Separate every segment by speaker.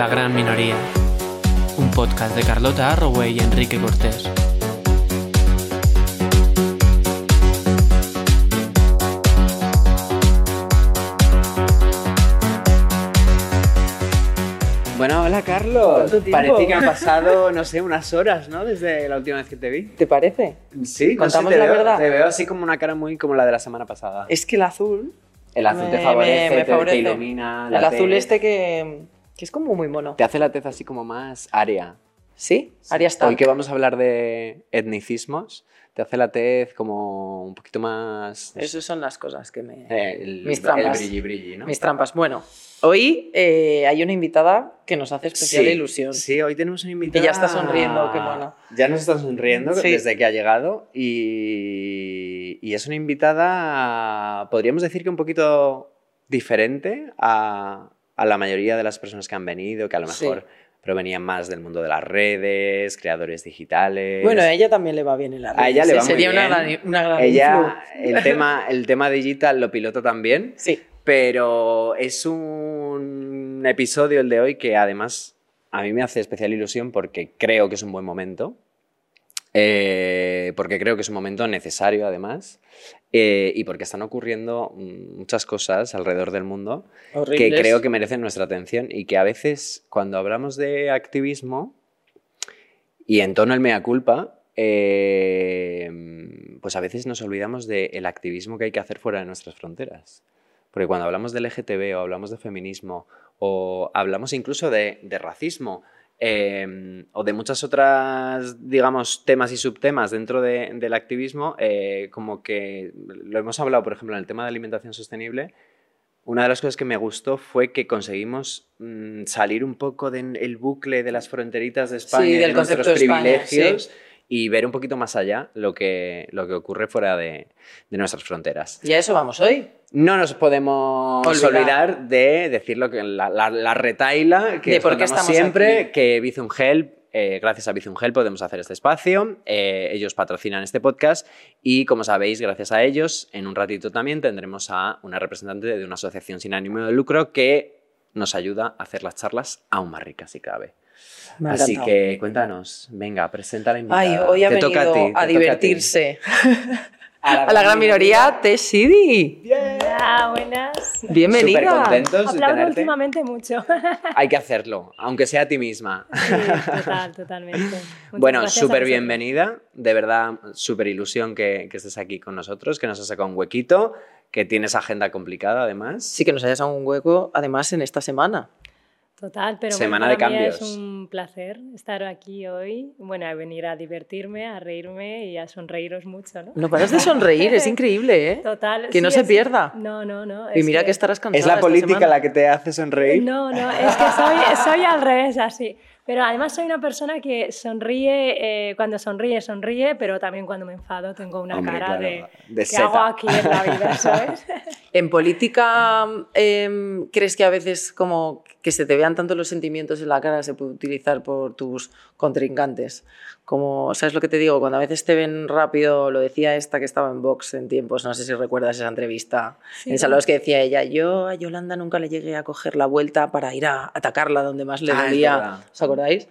Speaker 1: La Gran Minoría, un podcast de Carlota Arroway y Enrique Cortés.
Speaker 2: Bueno, hola Carlos.
Speaker 3: ¿Cuánto tiempo?
Speaker 2: Parece que han pasado, no sé, unas horas, ¿no? Desde la última vez que te vi.
Speaker 3: ¿Te parece?
Speaker 2: Sí, no sé,
Speaker 3: ¿Contamos
Speaker 2: te
Speaker 3: la
Speaker 2: veo-
Speaker 3: verdad?
Speaker 2: Te veo así como una cara muy como la de la semana pasada.
Speaker 3: Es que el azul.
Speaker 2: El azul te favorece,
Speaker 3: me- me
Speaker 2: te- ilumina. la
Speaker 3: el azul
Speaker 2: tez,
Speaker 3: este que, que es como muy mono.
Speaker 2: Te hace la tez así como más área.
Speaker 3: ¿Sí? Aria está.
Speaker 2: Hoy que vamos a hablar de etnicismos, te hace la tez como un poquito más...
Speaker 3: Esas son las cosas que me.
Speaker 2: eh, el,
Speaker 3: mis trampas.
Speaker 2: El brilli brilli, ¿no?
Speaker 3: Mis trampas. Bueno, hoy eh, hay una invitada que nos hace especial
Speaker 2: Sí,
Speaker 3: ilusión.
Speaker 2: Sí, hoy tenemos una invitada.
Speaker 3: Y ya está sonriendo, qué mono.
Speaker 2: Ya nos está sonriendo
Speaker 3: Sí.
Speaker 2: desde que ha llegado y, y es una invitada, podríamos decir que un poquito diferente a, a la mayoría de las personas que han venido, que a lo
Speaker 3: Sí.
Speaker 2: mejor provenían más del mundo de las redes, creadores digitales.
Speaker 3: Bueno, a ella también le va bien en la
Speaker 2: A ella le va muy
Speaker 3: Sería
Speaker 2: bien.
Speaker 3: una gran, una gran
Speaker 2: Ella, el tema, el tema digital lo pilota también.
Speaker 3: Sí.
Speaker 2: Pero es un episodio el de hoy que además a mí me hace especial ilusión porque creo que es un buen momento. Eh, porque creo que es un momento necesario además. eh, y porque están ocurriendo muchas cosas alrededor del mundo que creo que merecen nuestra atención y que a veces cuando hablamos de activismo y en tono el mea culpa, eh, pues a veces nos olvidamos del activismo que hay que hacer fuera de nuestras fronteras. Porque cuando hablamos del LGTB o hablamos de feminismo o hablamos incluso de, de racismo eh, o de muchas otras, digamos, temas y subtemas dentro de- del activismo, eh, como que lo hemos hablado, por ejemplo, en el tema de alimentación sostenible, una de las cosas que me gustó fue que conseguimos mm, salir un poco del bucle de las fronteritas de España
Speaker 3: Sí,
Speaker 2: y de
Speaker 3: del
Speaker 2: nuestros
Speaker 3: de España,
Speaker 2: privilegios y ver un poquito más allá lo que, lo que ocurre fuera de, de nuestras fronteras.
Speaker 3: Y a eso vamos hoy.
Speaker 2: No nos podemos
Speaker 3: Olvidar.
Speaker 2: olvidar, de decir lo que la, la, la retaila que
Speaker 3: De por qué
Speaker 2: contamos
Speaker 3: estamos
Speaker 2: siempre,
Speaker 3: aquí.
Speaker 2: que Bizum Help, eh, gracias a Bizum Help podemos hacer este espacio, eh, ellos patrocinan este podcast y como sabéis, gracias a ellos, en un ratito también tendremos a una representante de una asociación sin ánimo de lucro que nos ayuda a hacer las charlas aún más ricas si cabe.
Speaker 3: Me
Speaker 2: Así
Speaker 3: encantado.
Speaker 2: que cuéntanos, venga, presenta la invitada.
Speaker 3: Ay, hoy ha
Speaker 2: Te
Speaker 3: venido
Speaker 2: toca a, ti,
Speaker 3: a divertirse. A la gran minoría, Tessidi.
Speaker 4: Hola, buenas.
Speaker 3: Bienvenida.
Speaker 2: Súper contentos de
Speaker 4: Aplaudo
Speaker 2: tenerte.
Speaker 4: últimamente mucho.
Speaker 2: Hay que hacerlo, aunque sea a ti misma.
Speaker 4: Sí, total, totalmente. Muchas
Speaker 2: Bueno, súper bienvenida. De verdad, súper ilusión que, que estés aquí con nosotros, que nos has sacado un huequito, que tienes agenda complicada además.
Speaker 3: Sí que nos hayas dado un hueco, además, en esta semana.
Speaker 4: Total, pero
Speaker 2: Semana
Speaker 4: bueno,
Speaker 2: de cambios.
Speaker 4: es un placer estar aquí hoy. Bueno, a venir a divertirme, a reírme y a sonreíros mucho, ¿no?
Speaker 3: No paras de sonreír, es increíble, ¿eh?
Speaker 4: Total.
Speaker 3: Que no se
Speaker 4: es-
Speaker 3: pierda.
Speaker 4: No, no, no.
Speaker 3: Y mira que, estarás cansada
Speaker 2: ¿Es la política la que te hace sonreír?
Speaker 4: No, no, es que soy, soy al revés, así. Pero además soy una persona que sonríe, eh, cuando sonríe, sonríe, pero también cuando me enfado tengo una
Speaker 2: Hombre,
Speaker 4: cara
Speaker 2: claro,
Speaker 4: de,
Speaker 2: de
Speaker 4: ¿qué hago aquí en la vida, sabes?
Speaker 3: En política, em, ¿crees que a veces como que se te vean tanto los sentimientos en la cara se puede utilizar por tus contrincantes? Como, ¿sabes lo que te digo? Cuando a veces te ven rápido, lo decía esta que estaba en Vox en tiempos, no sé si recuerdas esa entrevista,
Speaker 4: Sí,
Speaker 3: en Salvados que decía ella, yo a Yolanda nunca le llegué a coger la vuelta para ir a atacarla donde más le
Speaker 2: Ah,
Speaker 3: dolía. ¿os acordáis?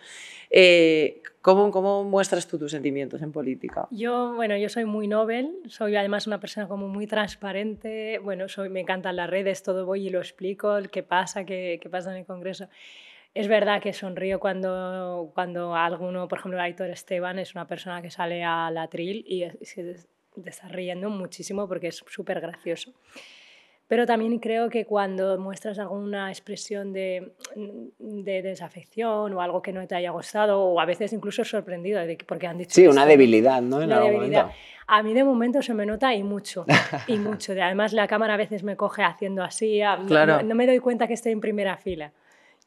Speaker 3: Eh, ¿cómo, ¿Cómo muestras tú tus sentimientos en política?
Speaker 4: Yo, bueno, yo soy muy novel, soy además una persona como muy transparente, bueno, soy, me encantan las redes, todo voy y lo explico, qué pasa, qué, qué pasa en el Congreso. Es verdad que sonrío cuando, cuando alguno, por ejemplo, Aitor Esteban es una persona que sale al atril y se está riendo muchísimo porque es súper gracioso. Pero también creo que cuando muestras alguna expresión de, de desafección o algo que no te haya gustado o a veces incluso sorprendido de que, porque han dicho
Speaker 2: Sí, una debilidad, ¿no? En
Speaker 4: Una
Speaker 2: algún
Speaker 4: debilidad.
Speaker 2: momento.
Speaker 4: A mí de momento se me nota y mucho, y mucho. De- Además la cámara a veces me coge haciendo así,
Speaker 3: Claro.
Speaker 4: no me doy cuenta que estoy en primera fila.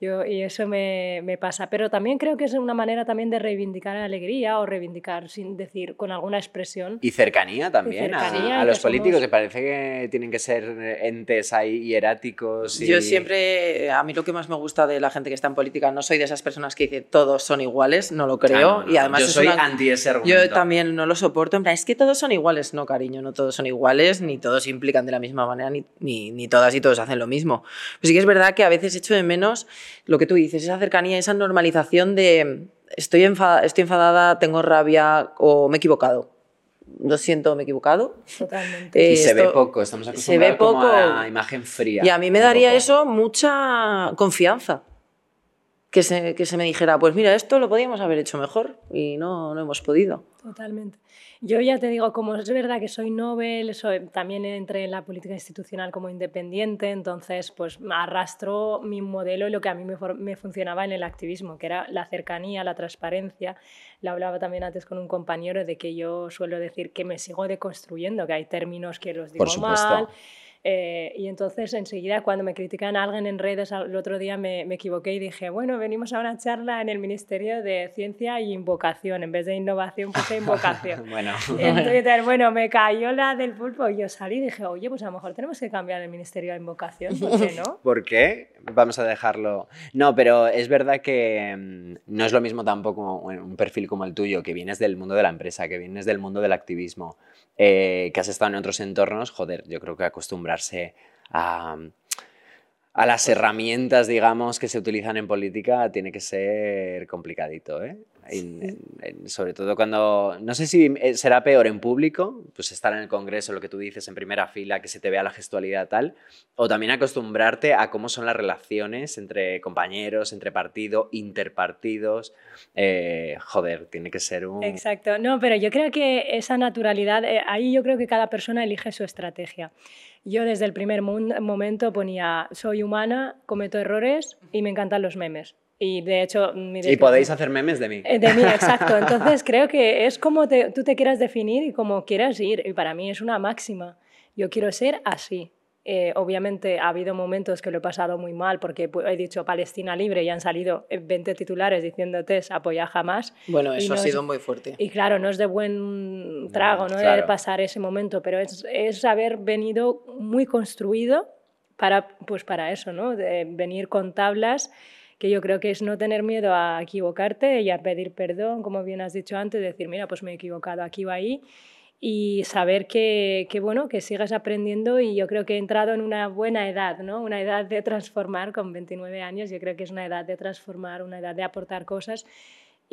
Speaker 4: Yo, y eso me, me pasa. Pero también creo que es una manera también de reivindicar alegría o reivindicar sin decir con alguna expresión.
Speaker 2: Y cercanía también
Speaker 4: Y cercanía,
Speaker 2: a, los
Speaker 4: que
Speaker 2: políticos,
Speaker 4: somos-
Speaker 2: que parece que tienen que ser entes ahí hieráticos. Y...
Speaker 3: Yo siempre, a mí lo que más me gusta de la gente que está en política, no soy de esas personas que dicen todos son iguales, no lo creo.
Speaker 2: No,
Speaker 3: y además
Speaker 2: yo
Speaker 3: es
Speaker 2: soy
Speaker 3: una-
Speaker 2: anti ese argumento.
Speaker 3: Yo también no lo soporto. En plan, es que todos son iguales. No, cariño, no todos son iguales, ni todos implican de la misma manera, ni, ni, ni todas y todos hacen lo mismo. Pero sí que es verdad que a veces echo de menos lo que tú dices, esa cercanía, esa normalización de estoy, enfada- estoy enfadada, tengo rabia o me he equivocado. Lo siento, me he equivocado.
Speaker 4: Totalmente.
Speaker 3: Eh,
Speaker 2: Y se ve poco, estamos
Speaker 3: se ve
Speaker 2: acostumbrados como
Speaker 3: poco.
Speaker 2: a la imagen fría.
Speaker 3: Y a mí me daría
Speaker 2: poco.
Speaker 3: eso mucha confianza. Que se, que se me dijera, pues mira, esto lo podíamos haber hecho mejor y no, no hemos podido.
Speaker 4: Totalmente. Yo ya te digo, como es verdad que soy Nobel, soy, también entré en la política institucional como independiente, entonces pues arrastro mi modelo y lo que a mí me, me funcionaba en el activismo, que era la cercanía, la transparencia. Lo hablaba también antes con un compañero de que yo suelo decir que me sigo deconstruyendo, que hay términos que los digo
Speaker 2: Por supuesto.
Speaker 4: mal. Eh, y entonces enseguida cuando me critican a alguien en redes el otro día me, me equivoqué y dije, bueno, venimos a una charla en el Ministerio de Ciencia y Invocación, en vez de innovación puse invocación.
Speaker 2: bueno,
Speaker 4: En Twitter, bueno, me cayó la del pulpo y yo salí y dije, oye, pues a lo mejor tenemos que cambiar el Ministerio de Invocación, ¿por qué no?
Speaker 2: ¿por qué? Vamos a dejarlo. No, pero es verdad que mm, no es lo mismo tampoco un perfil como el tuyo, que vienes del mundo de la empresa, que vienes del mundo del activismo, eh, que has estado en otros entornos. Joder, yo creo que acostumbrarse a, a las herramientas, digamos, que se utilizan en política tiene que ser complicadito, ¿eh? En- en- en- sobre todo cuando, no sé si eh, será peor en público, pues estar en el Congreso, lo que tú dices, en primera fila, que se te vea la gestualidad tal, o también acostumbrarte a cómo son las relaciones entre compañeros, entre partido, interpartidos. Eh, joder, tiene que ser un...
Speaker 4: Exacto, no, pero yo creo que esa naturalidad, eh, ahí yo creo que cada persona elige su estrategia. Yo desde el primer momento ponía, soy humana, cometo errores y me encantan los memes. Y de hecho... mi
Speaker 2: Y podéis hacer memes de mí.
Speaker 4: Eh, De mí, exacto. Entonces creo que es como te- tú te quieras definir y como quieras ir. Y para mí es una máxima. Yo quiero ser así. Eh, obviamente ha habido momentos que lo he pasado muy mal porque pu- he dicho Palestina libre y han salido eh, 20 titulares diciéndote apoya jamás.
Speaker 3: Bueno, eso ha
Speaker 4: no
Speaker 3: sido
Speaker 4: es-
Speaker 3: muy fuerte.
Speaker 4: Y claro, no es de buen trago, no
Speaker 2: claro.
Speaker 4: debe pasar ese momento, pero es, es haber venido muy construido para, pues para eso, ¿no? De venir con tablas que yo creo que es no tener miedo a equivocarte y a pedir perdón, como bien has dicho antes, decir, mira, pues me he equivocado aquí o ahí, y saber que, que, bueno, que sigas aprendiendo y yo creo que he entrado en una buena edad, ¿no? Una edad de transformar con 29 años, yo creo que es una edad de transformar, una edad de aportar cosas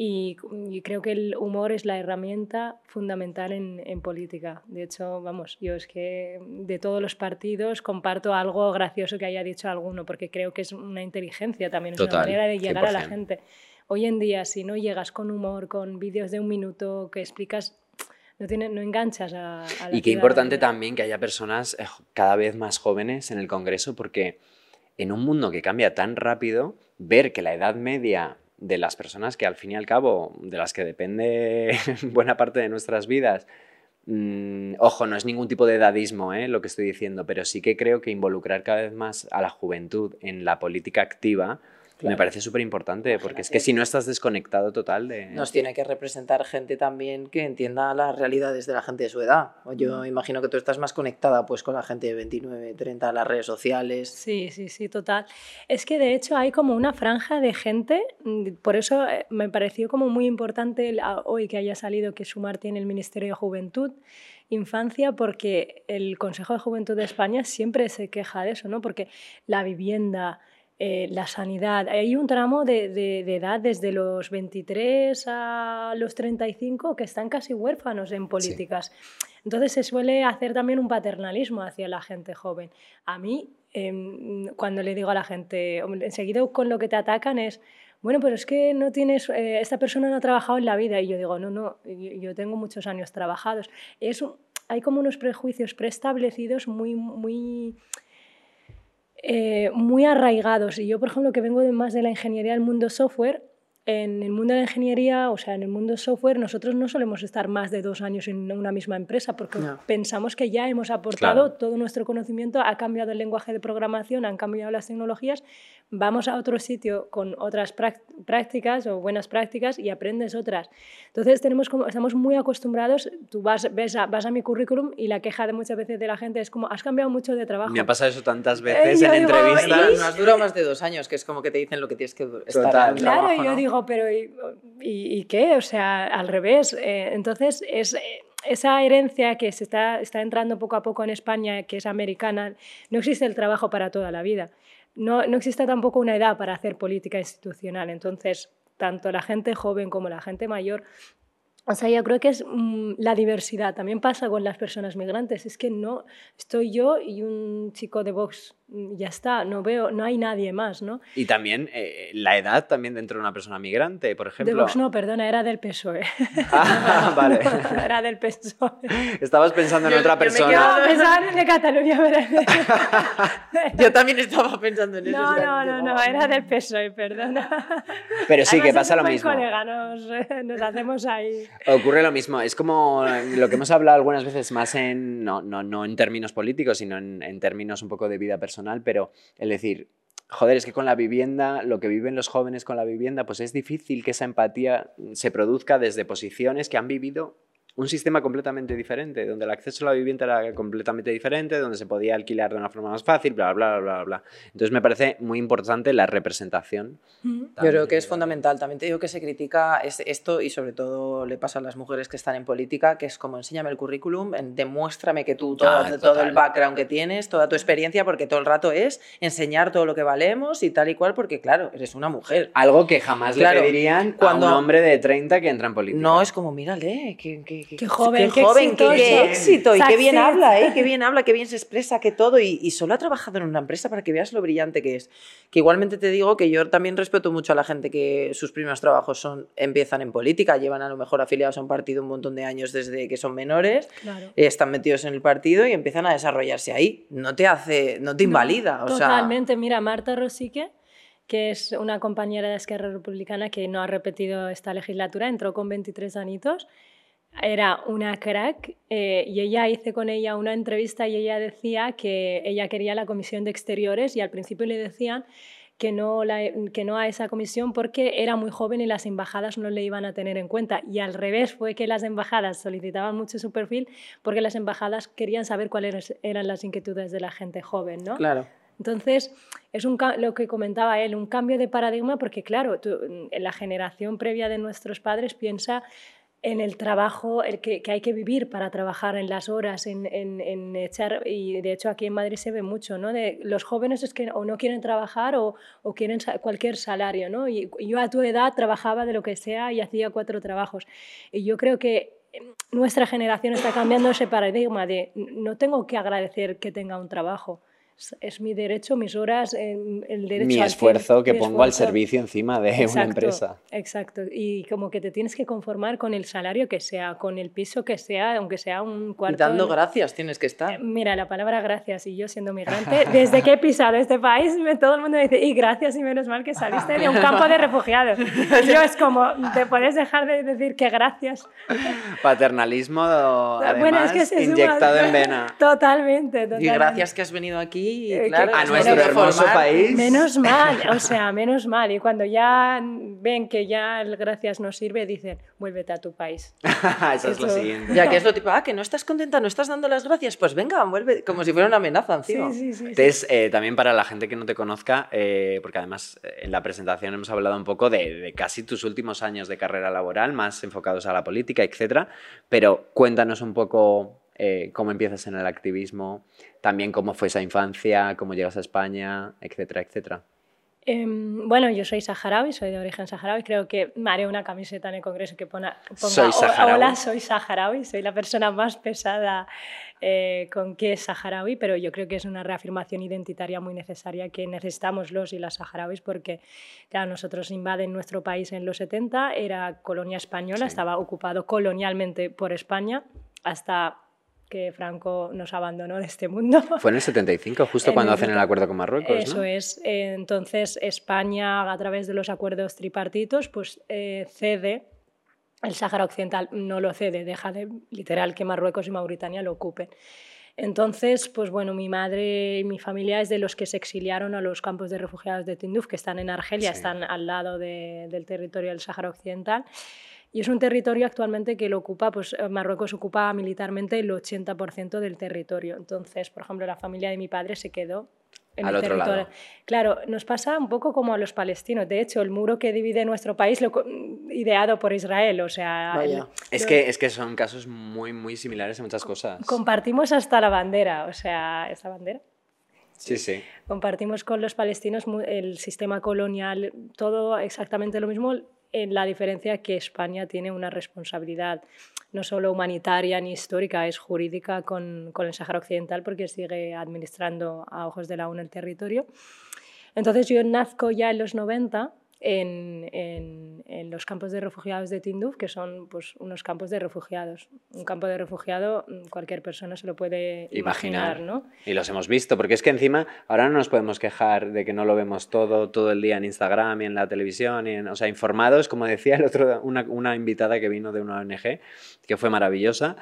Speaker 4: y, y creo que el humor es la herramienta fundamental en, en política. De hecho, vamos, yo es que de todos los partidos comparto algo gracioso que haya dicho alguno, porque creo que es una inteligencia también, es
Speaker 2: Total,
Speaker 4: una manera de llegar a la
Speaker 2: 100%.
Speaker 4: gente. Hoy en día, si no llegas con humor, con vídeos de un minuto que explicas, no, tiene, no enganchas a, a la
Speaker 2: Y qué importante también que haya personas eh, cada vez más jóvenes en el Congreso, porque en un mundo que cambia tan rápido, ver que la edad media de las personas que al fin y al cabo, de las que depende buena parte de nuestras vidas, mm, ojo, no es ningún tipo de edadismo eh, lo que estoy diciendo, pero sí que creo que involucrar cada vez más a la juventud en la política activa me
Speaker 3: Claro.
Speaker 2: parece súper importante, porque es que si no estás desconectado total de...
Speaker 3: Nos tiene que representar gente también que entienda las realidades de la gente de su edad. O Yo imagino que tú estás más conectada pues con la gente de 29, 30, las redes sociales.
Speaker 4: Sí, sí, sí, total. Es que de hecho hay como una franja de gente, mm, por eso eh, me pareció como muy importante el- a- hoy que haya salido que Sumar tiene el Ministerio de Juventud, Infancia, porque el Consejo de Juventud de España siempre se queja de eso, ¿no? Porque la vivienda, eh, la sanidad, hay un tramo de, de- de edad desde los 23 a los 35 que están casi huérfanos en políticas. Entonces se suele hacer también un paternalismo hacia la gente joven. A mí, em, cuando le digo a la gente, enseguida con lo que te atacan es, bueno, pero es que no tienes, eh, esta persona no ha trabajado en la vida. Y yo digo, no, no, yo, yo tengo muchos años trabajados. Es, hay como unos prejuicios preestablecidos muy, muy, eh, muy arraigados. Y yo, por ejemplo, que vengo de más de la ingeniería del mundo software, en el mundo de la ingeniería, o sea, en el mundo software, nosotros no solemos estar más de dos años en una misma empresa porque
Speaker 3: No.
Speaker 4: pensamos que ya hemos aportado
Speaker 2: Claro.
Speaker 4: todo nuestro conocimiento, ha cambiado el lenguaje de programación, han cambiado las tecnologías, vamos a otro sitio con otras prácticas o buenas prácticas y aprendes otras. Entonces tenemos como, estamos muy acostumbrados, tú vas, ves a, vas a mi currículum y la queja de muchas veces de la gente es como, has cambiado mucho de trabajo.
Speaker 2: Me ha pasado eso tantas
Speaker 4: Eh,
Speaker 2: veces
Speaker 4: yo
Speaker 2: en
Speaker 4: digo,
Speaker 2: entrevistas.
Speaker 3: no has durado más de dos años, que es como que te dicen lo que tienes que estar
Speaker 2: Total.
Speaker 3: en
Speaker 4: Claro,
Speaker 3: trabajo,
Speaker 4: y yo pero ¿y, y- y qué? O sea, al revés. Eh, entonces, es eh, esa herencia que se está, está entrando poco a poco en España, que es americana, no existe el trabajo para toda la vida. no, no existe tampoco una edad para hacer política institucional. Entonces, tanto la gente joven como la gente mayor o sea, yo creo que es mm, la diversidad. También pasa con las personas migrantes. Es que no estoy yo y un chico de Vox Mm, ya está, no veo, no hay nadie más, ¿no?
Speaker 2: Y también eh, la edad también dentro de una persona migrante, por ejemplo.
Speaker 4: De Vox no, perdona, era del PSOE.
Speaker 2: Ah, vale.
Speaker 4: era del PSOE.
Speaker 2: Estabas pensando en otra persona.
Speaker 4: Yo pensaba en de Cataluña.
Speaker 3: yo también estaba pensando en eso.
Speaker 4: No, no, no, no, era del PSOE, perdona.
Speaker 2: Pero sí, que pasa lo mismo.
Speaker 4: Colega, nos, nos, hacemos ahí.
Speaker 2: Ocurre lo mismo, es como lo que hemos hablado algunas veces más en, no, no, no en términos políticos, sino en, en términos un poco de vida personal pero el decir, joder, es que con la vivienda, lo que viven los jóvenes con la vivienda, pues es difícil que esa empatía se produzca desde posiciones que han vivido un sistema completamente diferente, donde el acceso a la vivienda era completamente diferente, donde se podía alquilar de una forma más fácil, bla, bla, bla, bla, bla. Entonces me parece muy importante la representación.
Speaker 3: Yo creo que es fundamental. También te digo que se critica esto y sobre todo le pasa a las mujeres que están en política, que es como enséñame el currículum, demuéstrame que tú todo, ah, todo el background que tienes, toda tu experiencia, porque todo el rato es enseñar todo lo que valemos y tal y cual, porque claro, eres una mujer.
Speaker 2: Algo que jamás le pedirían cuando, a un hombre de 30 que entra en política.
Speaker 3: No, es como, mírale, que, que
Speaker 4: qué, joven,
Speaker 3: qué, joven, qué, éxito y qué bien habla, ¿eh? qué bien habla, qué bien se expresa, qué todo. Y, solo ha trabajado en una empresa para que veas lo brillante que es. Que igualmente te digo que yo también respeto mucho a la gente que sus primeros trabajos son empiezan en política, llevan a lo mejor afiliados a un partido un montón de años desde que son menores, están metidos en el partido y empiezan a desarrollarse ahí. No te hace, no te invalida.
Speaker 4: totalmente, mira, Marta Rosique que es una compañera de Esquerra Republicana que no ha repetido esta legislatura, entró con 23 anitos era una crack eh, y ella hice con ella una entrevista y ella decía que ella quería la comisión de exteriores y al principio le decían que no, que no a esa comisión porque era muy joven y las embajadas no le iban a tener en cuenta. Y al revés fue que las embajadas solicitaban mucho su perfil porque las embajadas querían saber cuáles eran las inquietudes de la gente joven, ¿no?
Speaker 3: Claro.
Speaker 4: Entonces, es un, lo que comentaba él, un cambio de paradigma porque, claro, en la generación previa de nuestros padres piensa en el trabajo el que, que, hay que vivir para trabajar en las horas, en, en, echar, y de hecho aquí en Madrid se ve mucho, ¿no? De los jóvenes es que o no quieren trabajar o, o quieren cualquier salario, ¿no? Y, yo a tu edad trabajaba de lo que sea y hacía cuatro trabajos. Y yo creo que nuestra generación está cambiando ese paradigma de no tengo que agradecer que tenga un trabajo, es mi derecho, mis horas, el derecho
Speaker 2: Mi esfuerzo que pongo al servicio encima de una empresa.
Speaker 4: Exacto, y como que te tienes que conformar con el salario que sea, con el piso que sea, aunque sea un cuarto.
Speaker 3: Y dando gracias tienes que estar. Eh,
Speaker 4: mira, la palabra gracias, y yo siendo migrante, desde que he pisado este país, todo el mundo me dice, y gracias y menos mal que saliste de un campo de refugiados. yo es como, te puedes dejar de decir que gracias.
Speaker 2: Paternalismo, además, inyectado en vena.
Speaker 4: Totalmente, totalmente.
Speaker 3: Y gracias que has venido aquí eh, a
Speaker 2: nuestro hermoso país.
Speaker 4: Menos mal, o sea, menos mal. Y cuando ya ven que ya el gracias no sirve, dicen, vuélvete a tu país.
Speaker 2: Eso es lo siguiente.
Speaker 3: Ya que es lo tipo, ah, que no estás contenta, no estás dando las gracias, pues venga, vuelve, como si fuera una amenaza encima.
Speaker 4: Sí, sí, sí,
Speaker 2: Entonces, eh, también para la gente que no te conozca, eh, porque además en la presentación hemos hablado un poco de, de, casi tus últimos años de carrera laboral, más enfocados a la política, etcétera, pero cuéntanos un poco eh, cómo empiezas en el activismo, también cómo fue esa infancia, cómo llegas a España, etcétera, etcétera.
Speaker 4: Em, bueno, yo soy saharaui, soy de origen saharaui. Creo que me haré una camiseta en el Congreso que ponga,
Speaker 2: soy saharaui.
Speaker 4: Hola, soy saharaui. Soy la persona más pesada eh, con que es saharaui, pero yo creo que es una reafirmación identitaria muy necesaria que necesitamos los y las saharauis porque, claro, nosotros invaden nuestro país en los 70, era colonia española, estaba ocupado colonialmente por España hasta que Franco nos abandonó de este mundo.
Speaker 2: Fue en el 75, justo cuando hacen el acuerdo con Marruecos.
Speaker 4: Eso es. Entonces España, a través de los acuerdos tripartitos, pues eh, cede. El Sáhara Occidental no lo cede, deja de literal que Marruecos y Mauritania lo ocupen. Entonces, pues bueno, mi madre y mi familia es de los que se exiliaron a los campos de refugiados de Tinduf, que están en Argelia, están al lado del territorio del Sáhara Occidental. Y es un territorio actualmente que lo ocupa, pues eh, Marruecos ocupa militarmente el 80% del territorio. Entonces, por ejemplo, la familia de mi padre se quedó en
Speaker 2: Al
Speaker 4: el
Speaker 2: otro
Speaker 4: territorio.
Speaker 2: lado.
Speaker 4: Claro, nos pasa un poco como a los palestinos. De hecho, el muro que divide nuestro país lo ideado por Israel, o sea, el,
Speaker 2: es que es que son casos muy muy similares en muchas cosas.
Speaker 4: Compartimos hasta la bandera, o sea, esta bandera
Speaker 2: Sí, sí.
Speaker 4: Compartimos con los palestinos el sistema colonial, todo exactamente lo mismo, en la diferencia que España tiene una responsabilidad no solo humanitaria ni histórica, es jurídica con, con el Sáhara Occidental porque sigue administrando a ojos de la ONU el territorio. Entonces yo nazco ya en los 90 en, en- en los campos de refugiados de Tinduf, que son pues, unos campos de refugiados. Un campo de refugiado mm, cualquier persona se lo puede
Speaker 2: Imaginar.
Speaker 4: imaginar, ¿no?
Speaker 2: Y los hemos visto, porque es que encima ahora no nos podemos quejar de que no lo vemos todo, todo el día en Instagram y en la televisión, y en- o sea, informados, como decía el otro, una, una invitada que vino de una ONG, que fue maravillosa,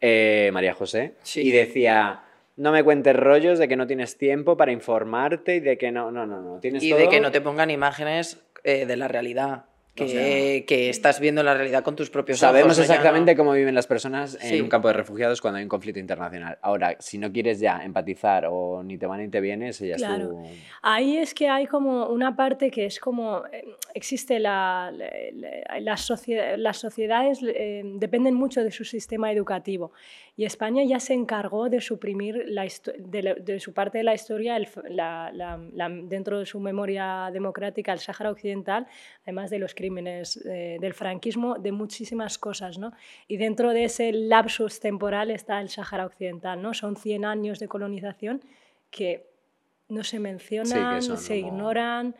Speaker 2: eh, María José,
Speaker 3: Sí.
Speaker 2: y decía, no me cuentes rollos de que no tienes tiempo para informarte y de que no, no, no, no, tienes
Speaker 3: Y
Speaker 2: todo...
Speaker 3: de que no te pongan imágenes eh, de la realidad. Que,
Speaker 2: O sea-
Speaker 3: que estás viendo la realidad con tus propios
Speaker 2: Sabemos
Speaker 3: ojos.
Speaker 2: exactamente
Speaker 3: no-
Speaker 2: cómo viven las personas en
Speaker 3: Sí.
Speaker 2: un campo de refugiados cuando hay un conflicto internacional. Ahora, si no quieres ya empatizar o ni te va ni te viene, ese ya
Speaker 4: Claro.
Speaker 2: es tu...
Speaker 4: Ahí es que hay como una parte que es como, eh, existe la, la- la- las, socie- las sociedades eh, dependen mucho de su sistema educativo y España ya se encargó de suprimir la de, la- de su parte de la historia el f- la- la- la- dentro de su memoria democrática el Sáhara Occidental, además de los crímenes eh, del franquismo, de muchísimas cosas. ¿no? Y dentro de ese lapsus temporal está el Sáhara Occidental. ¿no? Son 100 años de colonización que no se mencionan,
Speaker 2: son
Speaker 4: se
Speaker 2: como-
Speaker 4: ignoran.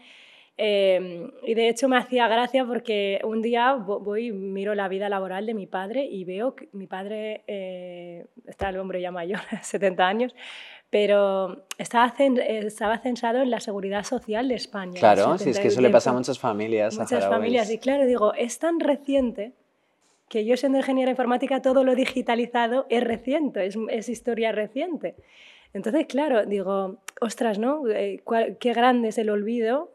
Speaker 4: Eh, y de hecho me hacía gracia porque un día vo- voy y miro la vida laboral de mi padre y veo que mi padre, eh, está el hombre ya mayor, 70 años, pero estaba, estaba censado en la seguridad social de España.
Speaker 2: Claro, si es
Speaker 4: 70
Speaker 2: que eso le pasa a muchas familias.
Speaker 4: muchas
Speaker 2: saharauis.
Speaker 4: familias. Y claro, digo, es tan reciente que yo siendo ingeniera informática todo lo digitalizado es reciente, es, es historia reciente. Entonces, claro, digo, ostras, ¿no? Eh, qué grande es el olvido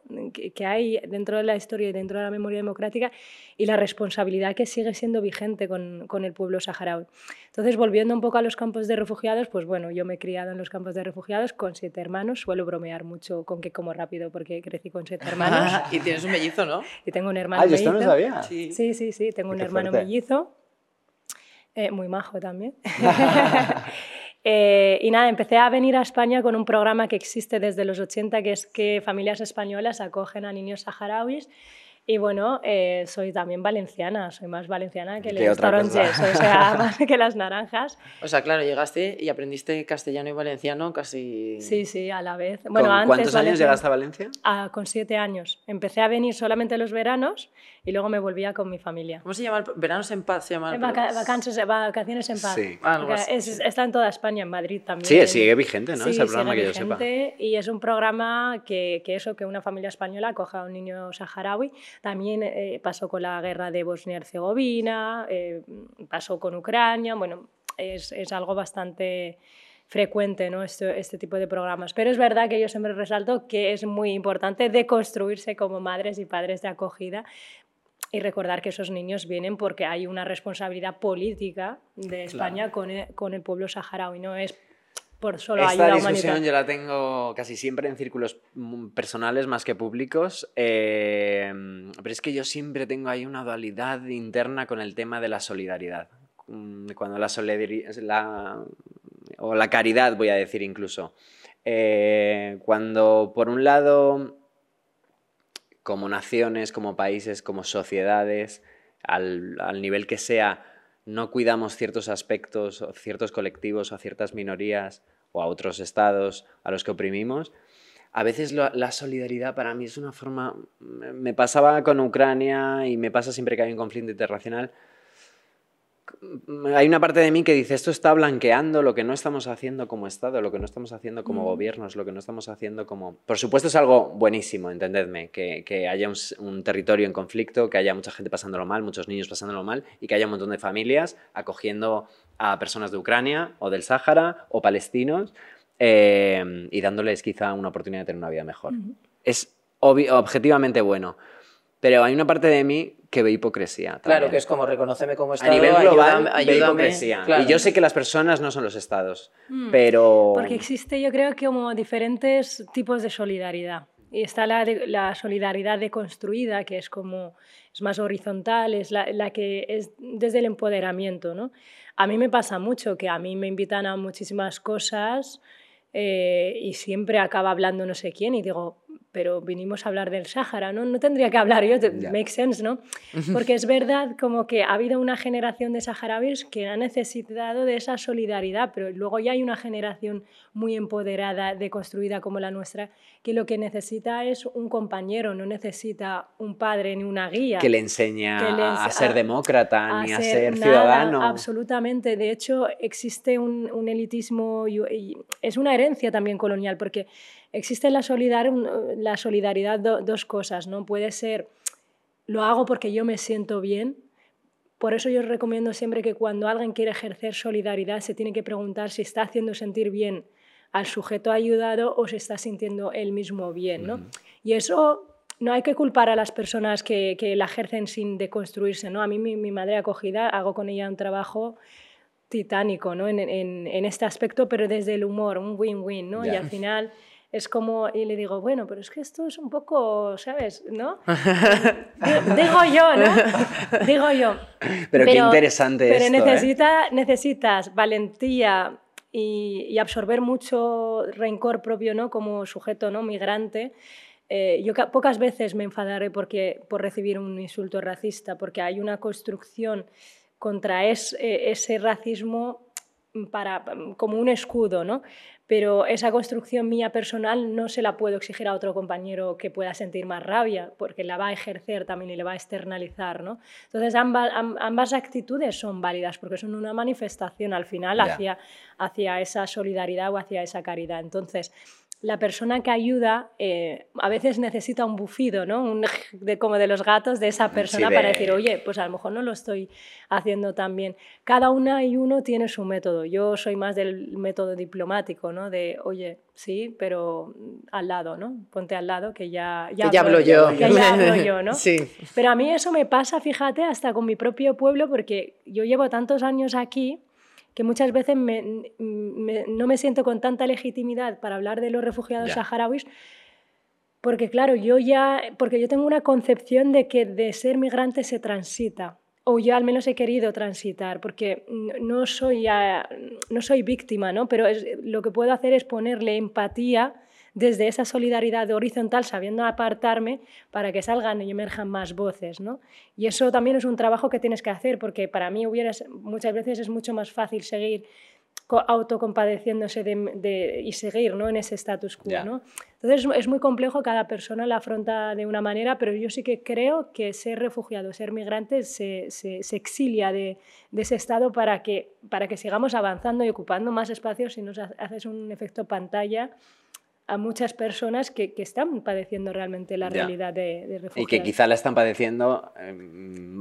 Speaker 4: que, hay dentro de la historia y dentro de la memoria democrática y la responsabilidad que sigue siendo vigente con, con el pueblo saharaui. Entonces, volviendo un poco a los campos de refugiados, pues bueno, yo me he criado en los campos de refugiados con siete hermanos, suelo bromear mucho con que como rápido porque crecí con siete hermanos
Speaker 3: y tienes un mellizo, ¿no?
Speaker 4: y tengo un hermano
Speaker 2: Ah, yo esto no
Speaker 4: mellizo.
Speaker 2: sabía.
Speaker 3: Sí.
Speaker 4: Sí, sí, sí, tengo un hermano
Speaker 2: fuerte.
Speaker 4: mellizo, eh, muy majo también. Eh, y nada, empecé a venir a España con un programa que existe desde los 80, que es que familias españolas acogen a niños saharauis. Y bueno, eh, soy también valenciana, soy más valenciana que
Speaker 2: ¿Qué
Speaker 4: los toronjes, o sea, más que las naranjas.
Speaker 3: O sea, claro, llegaste y aprendiste castellano y valenciano casi...
Speaker 4: Sí, sí, a la vez.
Speaker 2: ¿Con
Speaker 4: Bueno, antes
Speaker 2: ¿Cuántos años
Speaker 4: valenciano-
Speaker 2: llegaste a Valencia?
Speaker 4: Ah, con siete años. Empecé a venir solamente los veranos y luego me volvía con mi familia.
Speaker 3: ¿Cómo se llama? el Veranos en paz se llama. el
Speaker 4: Vaca- vacances- vacaciones en paz.
Speaker 2: Sí.
Speaker 3: Algo
Speaker 4: Porque
Speaker 3: así,
Speaker 4: es-
Speaker 3: sí.
Speaker 4: está en toda España, en Madrid también.
Speaker 2: Sí, sigue vigente, ¿no?
Speaker 4: Sí,
Speaker 2: es el programa que yo sepa.
Speaker 4: vigente Y es un programa que, que eso, que una familia española acoja a un niño saharaui. También eh, pasó con la guerra de Bosnia-Herzegovina, eh, pasó con Ucrania. Bueno, es, es algo bastante frecuente ¿no? este, este tipo de programas. Pero es verdad que yo siempre resalto que es muy importante deconstruirse como madres y padres de acogida y recordar que esos niños vienen porque hay una responsabilidad política de España con, el, con el pueblo saharaui, no es por solo
Speaker 2: Esta
Speaker 4: ayuda
Speaker 2: discusión yo la tengo casi siempre en círculos mm, personales más que públicos, eh, pero es que yo siempre tengo ahí una dualidad interna con el tema de la solidaridad. Mm, Cuando la solidaridad, la, o la caridad voy a decir incluso, Eh, cuando por un lado como naciones, como países, como sociedades, al, al nivel que sea, no cuidamos ciertos aspectos, o ciertos colectivos, o ciertas minorías, o a otros estados a los que oprimimos, a veces la solidaridad para mí es una forma... Me pasaba con Ucrania y me pasa siempre que hay un conflicto internacional. Hay una parte de mí que dice, esto está blanqueando lo que no estamos haciendo como Estado, lo que no estamos haciendo como
Speaker 4: Mm.
Speaker 2: gobiernos, lo que no estamos haciendo como... Por supuesto es algo buenísimo, entendedme, que, que haya un, territorio en conflicto, que haya mucha gente pasándolo mal, muchos niños pasándolo mal, y que haya un montón de familias acogiendo a personas de Ucrania o del Sáhara o palestinos eh, y dándoles quizá una oportunidad de tener una vida mejor. Es objetivamente bueno, pero hay una parte de mí que ve hipocresía.
Speaker 3: Claro,
Speaker 2: también.
Speaker 3: que es como reconoceme como
Speaker 2: A
Speaker 3: Estado,
Speaker 2: nivel global,
Speaker 3: ayúdame,
Speaker 2: ve
Speaker 3: ayúdame.
Speaker 2: hipocresía.
Speaker 3: Claro.
Speaker 2: Y yo sé que las personas no son los estados,
Speaker 4: Mm.
Speaker 2: pero...
Speaker 4: Porque existe, yo creo que como diferentes tipos de solidaridad. Y está la, de- la solidaridad deconstruida, que es como es más horizontal, es la, la que es desde el empoderamiento. ¿no? A mí me pasa mucho que a mí me invitan a muchísimas cosas eh, y siempre acaba hablando no sé quién y digo, pero vinimos a hablar del Sáhara, ¿no? No tendría que hablar yo,
Speaker 2: Ya.
Speaker 4: make sense, ¿no? Porque es verdad como que ha habido una generación de saharauis que ha necesitado de esa solidaridad, pero luego ya hay una generación muy empoderada, deconstruida como la nuestra, que lo que necesita es un compañero, no necesita un padre ni una guía.
Speaker 2: Que le enseña
Speaker 4: Que les-
Speaker 2: a, a ser
Speaker 4: a-
Speaker 2: demócrata ni a ser ciudadano.
Speaker 4: absolutamente. De hecho, existe un, un elitismo y, y es una herencia también colonial, porque existe la, solidar, un- la solidaridad do- dos cosas, ¿no? Puede ser, lo hago porque yo me siento bien. Por eso yo recomiendo siempre que cuando alguien quiere ejercer solidaridad se tiene que preguntar si está haciendo sentir bien al sujeto ayudado o se está sintiendo él mismo bien, ¿no? Y eso no hay que culpar a las personas que, que la ejercen sin deconstruirse, ¿no? A mí mi, mi madre acogida, hago con ella un trabajo titánico, ¿no? En, en- en este aspecto, pero desde el humor, un win-win, ¿no? Y
Speaker 2: Ya.
Speaker 4: al final es como, y le digo, bueno, pero es que esto es un poco, ¿sabes? ¿No? Di- Digo yo, ¿no? Digo yo.
Speaker 2: Pero, qué interesante
Speaker 4: pero
Speaker 2: esto, ¿eh?
Speaker 4: necesita, necesitas valentía y, y absorber mucho rencor propio, ¿no? Como sujeto, ¿no? Migrante. Eh, yo ca- pocas veces me enfadaré porque, por recibir un insulto racista, porque hay una construcción contra es- eh, ese racismo para, como un escudo, ¿no? Pero esa construcción mía personal no se la puedo exigir a otro compañero que pueda sentir más rabia, porque la va a ejercer también y le va a externalizar, ¿no? Entonces ambas, am- ambas actitudes son válidas porque son una manifestación al final hacia, hacia esa solidaridad o hacia esa caridad. Entonces, la persona que ayuda eh, a veces necesita un bufido, ¿no? Un de, como de los gatos de esa persona
Speaker 2: de-
Speaker 4: para decir, oye, pues a lo mejor no lo estoy haciendo tan bien. Cada una y uno tiene su método. Yo soy más del método diplomático, ¿no? De, oye, sí, pero al lado, ¿no? Ponte al lado que ya,
Speaker 3: que ya hablo yo.
Speaker 4: Que ya hablo yo, ¿no?
Speaker 3: Sí.
Speaker 4: Pero a mí eso me pasa, fíjate, hasta con mi propio pueblo, porque yo llevo tantos años aquí que muchas veces me- me- no me siento con tanta legitimidad para hablar de los refugiados saharauis, porque claro, yo ya, porque yo tengo una concepción de que de ser migrante se transita, o yo al menos he querido transitar, porque no soy, no soy víctima, ¿no? pero es- lo que puedo hacer es ponerle empatía desde esa solidaridad horizontal, sabiendo apartarme para que salgan y emerjan más voces. ¿no? Y eso también es un trabajo que tienes que hacer, porque para mí hubiera, muchas veces es mucho más fácil seguir co- autocompadeciéndose de, de- y seguir ¿no? en ese status quo.
Speaker 2: Ya.
Speaker 4: ¿no? Entonces es- muy complejo, cada persona la afronta de una manera, pero yo sí que creo que ser refugiado, ser migrante, se, se- se exilia de, de ese estado para que, para que sigamos avanzando y ocupando más espacios y nos ha- haces un efecto pantalla a muchas personas que, que están padeciendo realmente la
Speaker 2: Ya.
Speaker 4: realidad de, de refugiados.
Speaker 2: Y que quizá la están padeciendo eh,
Speaker 4: Y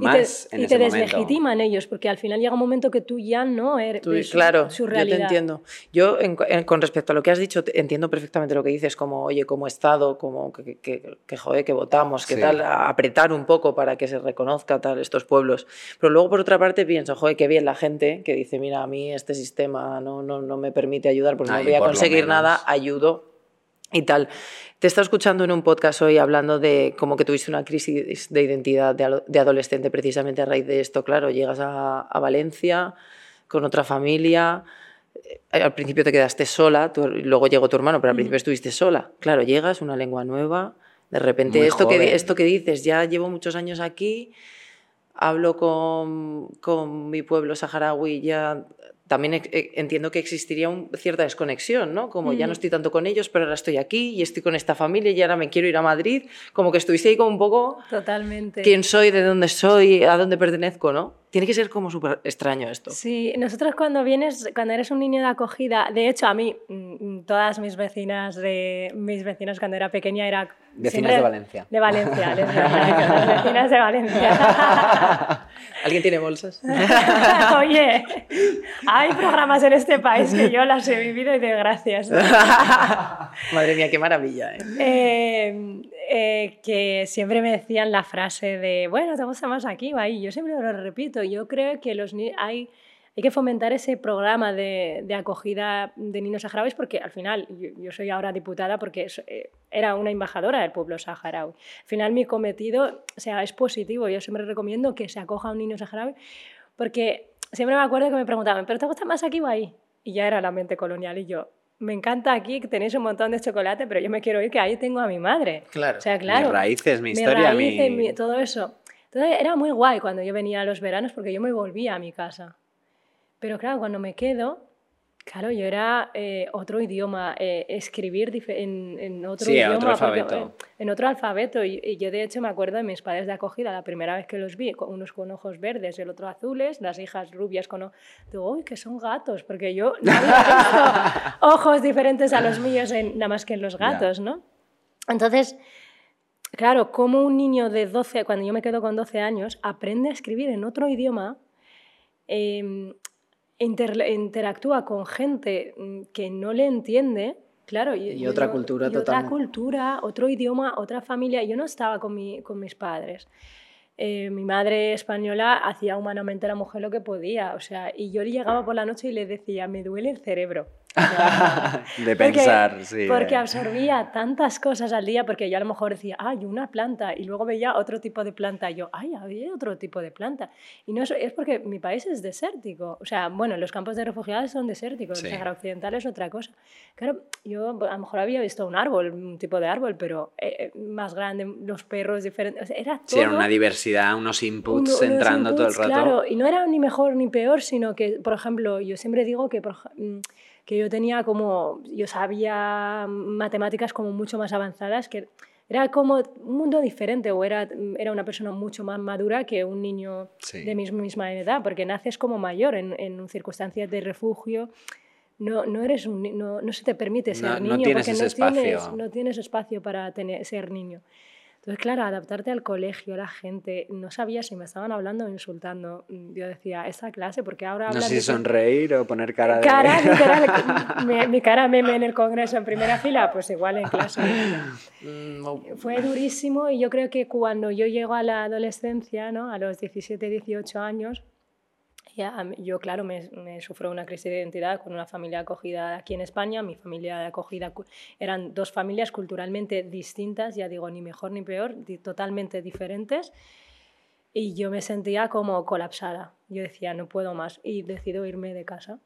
Speaker 2: más
Speaker 4: te,
Speaker 2: en
Speaker 4: y
Speaker 2: ese
Speaker 4: te
Speaker 2: momento.
Speaker 4: deslegitiman ellos, porque al final llega un momento que tú ya no eres
Speaker 3: Tú-
Speaker 4: su,
Speaker 3: claro,
Speaker 4: su
Speaker 3: yo
Speaker 4: realidad.
Speaker 3: te entiendo. Yo, en- en- con respecto a lo que has dicho, entiendo perfectamente lo que dices, como, oye, como Estado, como que, que, que, que, joder, que votamos, que
Speaker 2: Sí.
Speaker 3: tal, a apretar un poco para que se reconozca tal estos pueblos. Pero luego, por otra parte, pienso, joder, qué bien la gente que dice, mira, a mí este sistema no, no, no me permite ayudar porque
Speaker 2: Ah,
Speaker 3: no
Speaker 2: y
Speaker 3: voy a conseguir nada, ayudo y tal. Te estado escuchando en un podcast hoy hablando de cómo que tuviste una crisis de identidad de, adolescente precisamente a raíz de esto. Claro, llegas a, a Valencia con otra familia, eh, al principio te quedaste sola, tú- luego llegó tu hermano, pero al principio estuviste sola. Claro, llegas, una lengua nueva, de repente
Speaker 2: Muy
Speaker 3: esto que, esto que dices, ya llevo muchos años aquí, hablo con, con mi pueblo saharaui, ya también eh, entiendo que existiría un- cierta desconexión, ¿no? Como ya no
Speaker 4: Mm.
Speaker 3: estoy tanto con ellos, pero ahora estoy aquí y estoy con esta familia y ahora me quiero ir a Madrid, como que estuviste ahí como un poco
Speaker 4: Totalmente.
Speaker 3: quién soy, de dónde soy, a dónde pertenezco, ¿no? Tiene que ser como súper extraño esto.
Speaker 4: Sí, nosotros cuando vienes, cuando eres un niño de acogida, de hecho a mí, mm, todas mis vecinas de mis vecinas cuando era pequeña era
Speaker 2: Vecinas de Valencia.
Speaker 4: De Valencia, les las vecinas de Valencia.
Speaker 3: ¿Alguien tiene bolsas?
Speaker 4: Oye, hay programas en este país que yo las he vivido y de gracias.
Speaker 3: Madre mía, qué maravilla, ¿eh?
Speaker 4: Eh, eh, que siempre me decían la frase de, bueno, te gusta más aquí o ahí. Yo siempre lo repito. Yo creo que los hay, hay que fomentar ese programa de, de acogida de niños saharauis porque al final yo, soy ahora diputada porque eh, era una embajadora del pueblo saharaui. Al final mi cometido o sea, es positivo. Yo siempre recomiendo que se acoja a un niño saharaui porque siempre me acuerdo que me preguntaban, ¿pero te gusta más aquí o ahí? Y ya era la mente colonial y yo, me encanta aquí que tenéis un montón de chocolate, pero yo me quiero ir que ahí tengo a mi madre.
Speaker 3: Claro.
Speaker 4: O sea, claro.
Speaker 2: Mis raíces, mi historia,
Speaker 4: raíces,
Speaker 2: mi...
Speaker 4: mi- todo eso. Entonces era muy guay cuando yo venía a los veranos porque yo me volvía a mi casa. Pero claro, cuando me quedo, claro, yo era eh, otro idioma, eh, escribir en, en otro
Speaker 2: Sí,
Speaker 4: idioma.
Speaker 2: otro
Speaker 4: porque,
Speaker 2: alfabeto.
Speaker 4: eh, en otro alfabeto. Y, y yo de hecho me acuerdo de mis padres de acogida, la primera vez que los vi, con unos con ojos verdes y el otro azules, las hijas rubias con... Digo, uy, que son gatos, porque yo no había visto ojos diferentes a los míos en- nada más que en los gatos, ¿no? Entonces, claro, como un niño de 12, cuando yo me quedo con 12 años, aprende a escribir en otro idioma, eh, inter- interactúa con gente mm, que no le entiende, claro.
Speaker 3: Y otra cultura
Speaker 4: y otra cultura, otro idioma, otra familia. Yo no estaba con, mi- con mis padres. Eh, mi madre española hacía humanamente a la mujer lo que podía, o sea, y yo le llegaba por la noche y le decía, me duele el cerebro.
Speaker 2: De
Speaker 4: porque-
Speaker 2: pensar, sí.
Speaker 4: Porque
Speaker 2: eh.
Speaker 4: absorbía tantas cosas al día, porque yo a lo mejor decía, ay, una planta, y luego veía otro tipo de planta, y yo, ay, había otro tipo de planta. Y no es, es porque mi país es desértico. O sea, bueno, los campos de refugiados son desérticos,
Speaker 2: Sí.
Speaker 4: el Sahara Occidental es otra cosa. Claro, yo a lo mejor había visto un árbol, un tipo de árbol, pero eh, eh, más grande, los perros diferentes, o sea, era todo
Speaker 2: Sí, era una diversidad, unos inputs
Speaker 4: uno- unos
Speaker 2: entrando todo el
Speaker 4: inputs,
Speaker 2: rato.
Speaker 4: Claro, y no era ni mejor ni peor, sino que, por ejemplo, yo siempre digo que, por mm, que yo tenía como, yo sabía matemáticas como mucho más avanzadas, que era como un mundo diferente, o era, era una persona mucho más madura que un niño
Speaker 2: Sí.
Speaker 4: de mi misma edad, porque naces como mayor en, en circunstancias de refugio. No, no, eres un, no, no se te permite ser
Speaker 2: No-
Speaker 4: niño
Speaker 2: tienes
Speaker 4: porque
Speaker 2: ese
Speaker 4: no, tienes,
Speaker 2: espacio.
Speaker 4: no tienes espacio para tener, ser niño. Entonces, claro, adaptarte al colegio, a la gente, no sabía si me estaban hablando o insultando. Mm, Yo decía, esta clase, porque ahora
Speaker 2: No sé si
Speaker 4: de-
Speaker 2: sonreír o poner cara de...
Speaker 4: Cara, literal, mi, mi cara meme en el congreso en primera fila, pues igual en clase.
Speaker 3: Mm, no.
Speaker 4: Fue durísimo y yo creo que cuando yo llego a la adolescencia, ¿no? a los 17, 18 años, ya, yo, claro, me, me sufro una crisis de identidad con una familia acogida aquí en España. Mi familia de acogida eran dos familias culturalmente distintas, ya digo, ni mejor ni peor, di- totalmente diferentes. Y yo me sentía como colapsada. Yo decía, no puedo más. Y decido irme de casa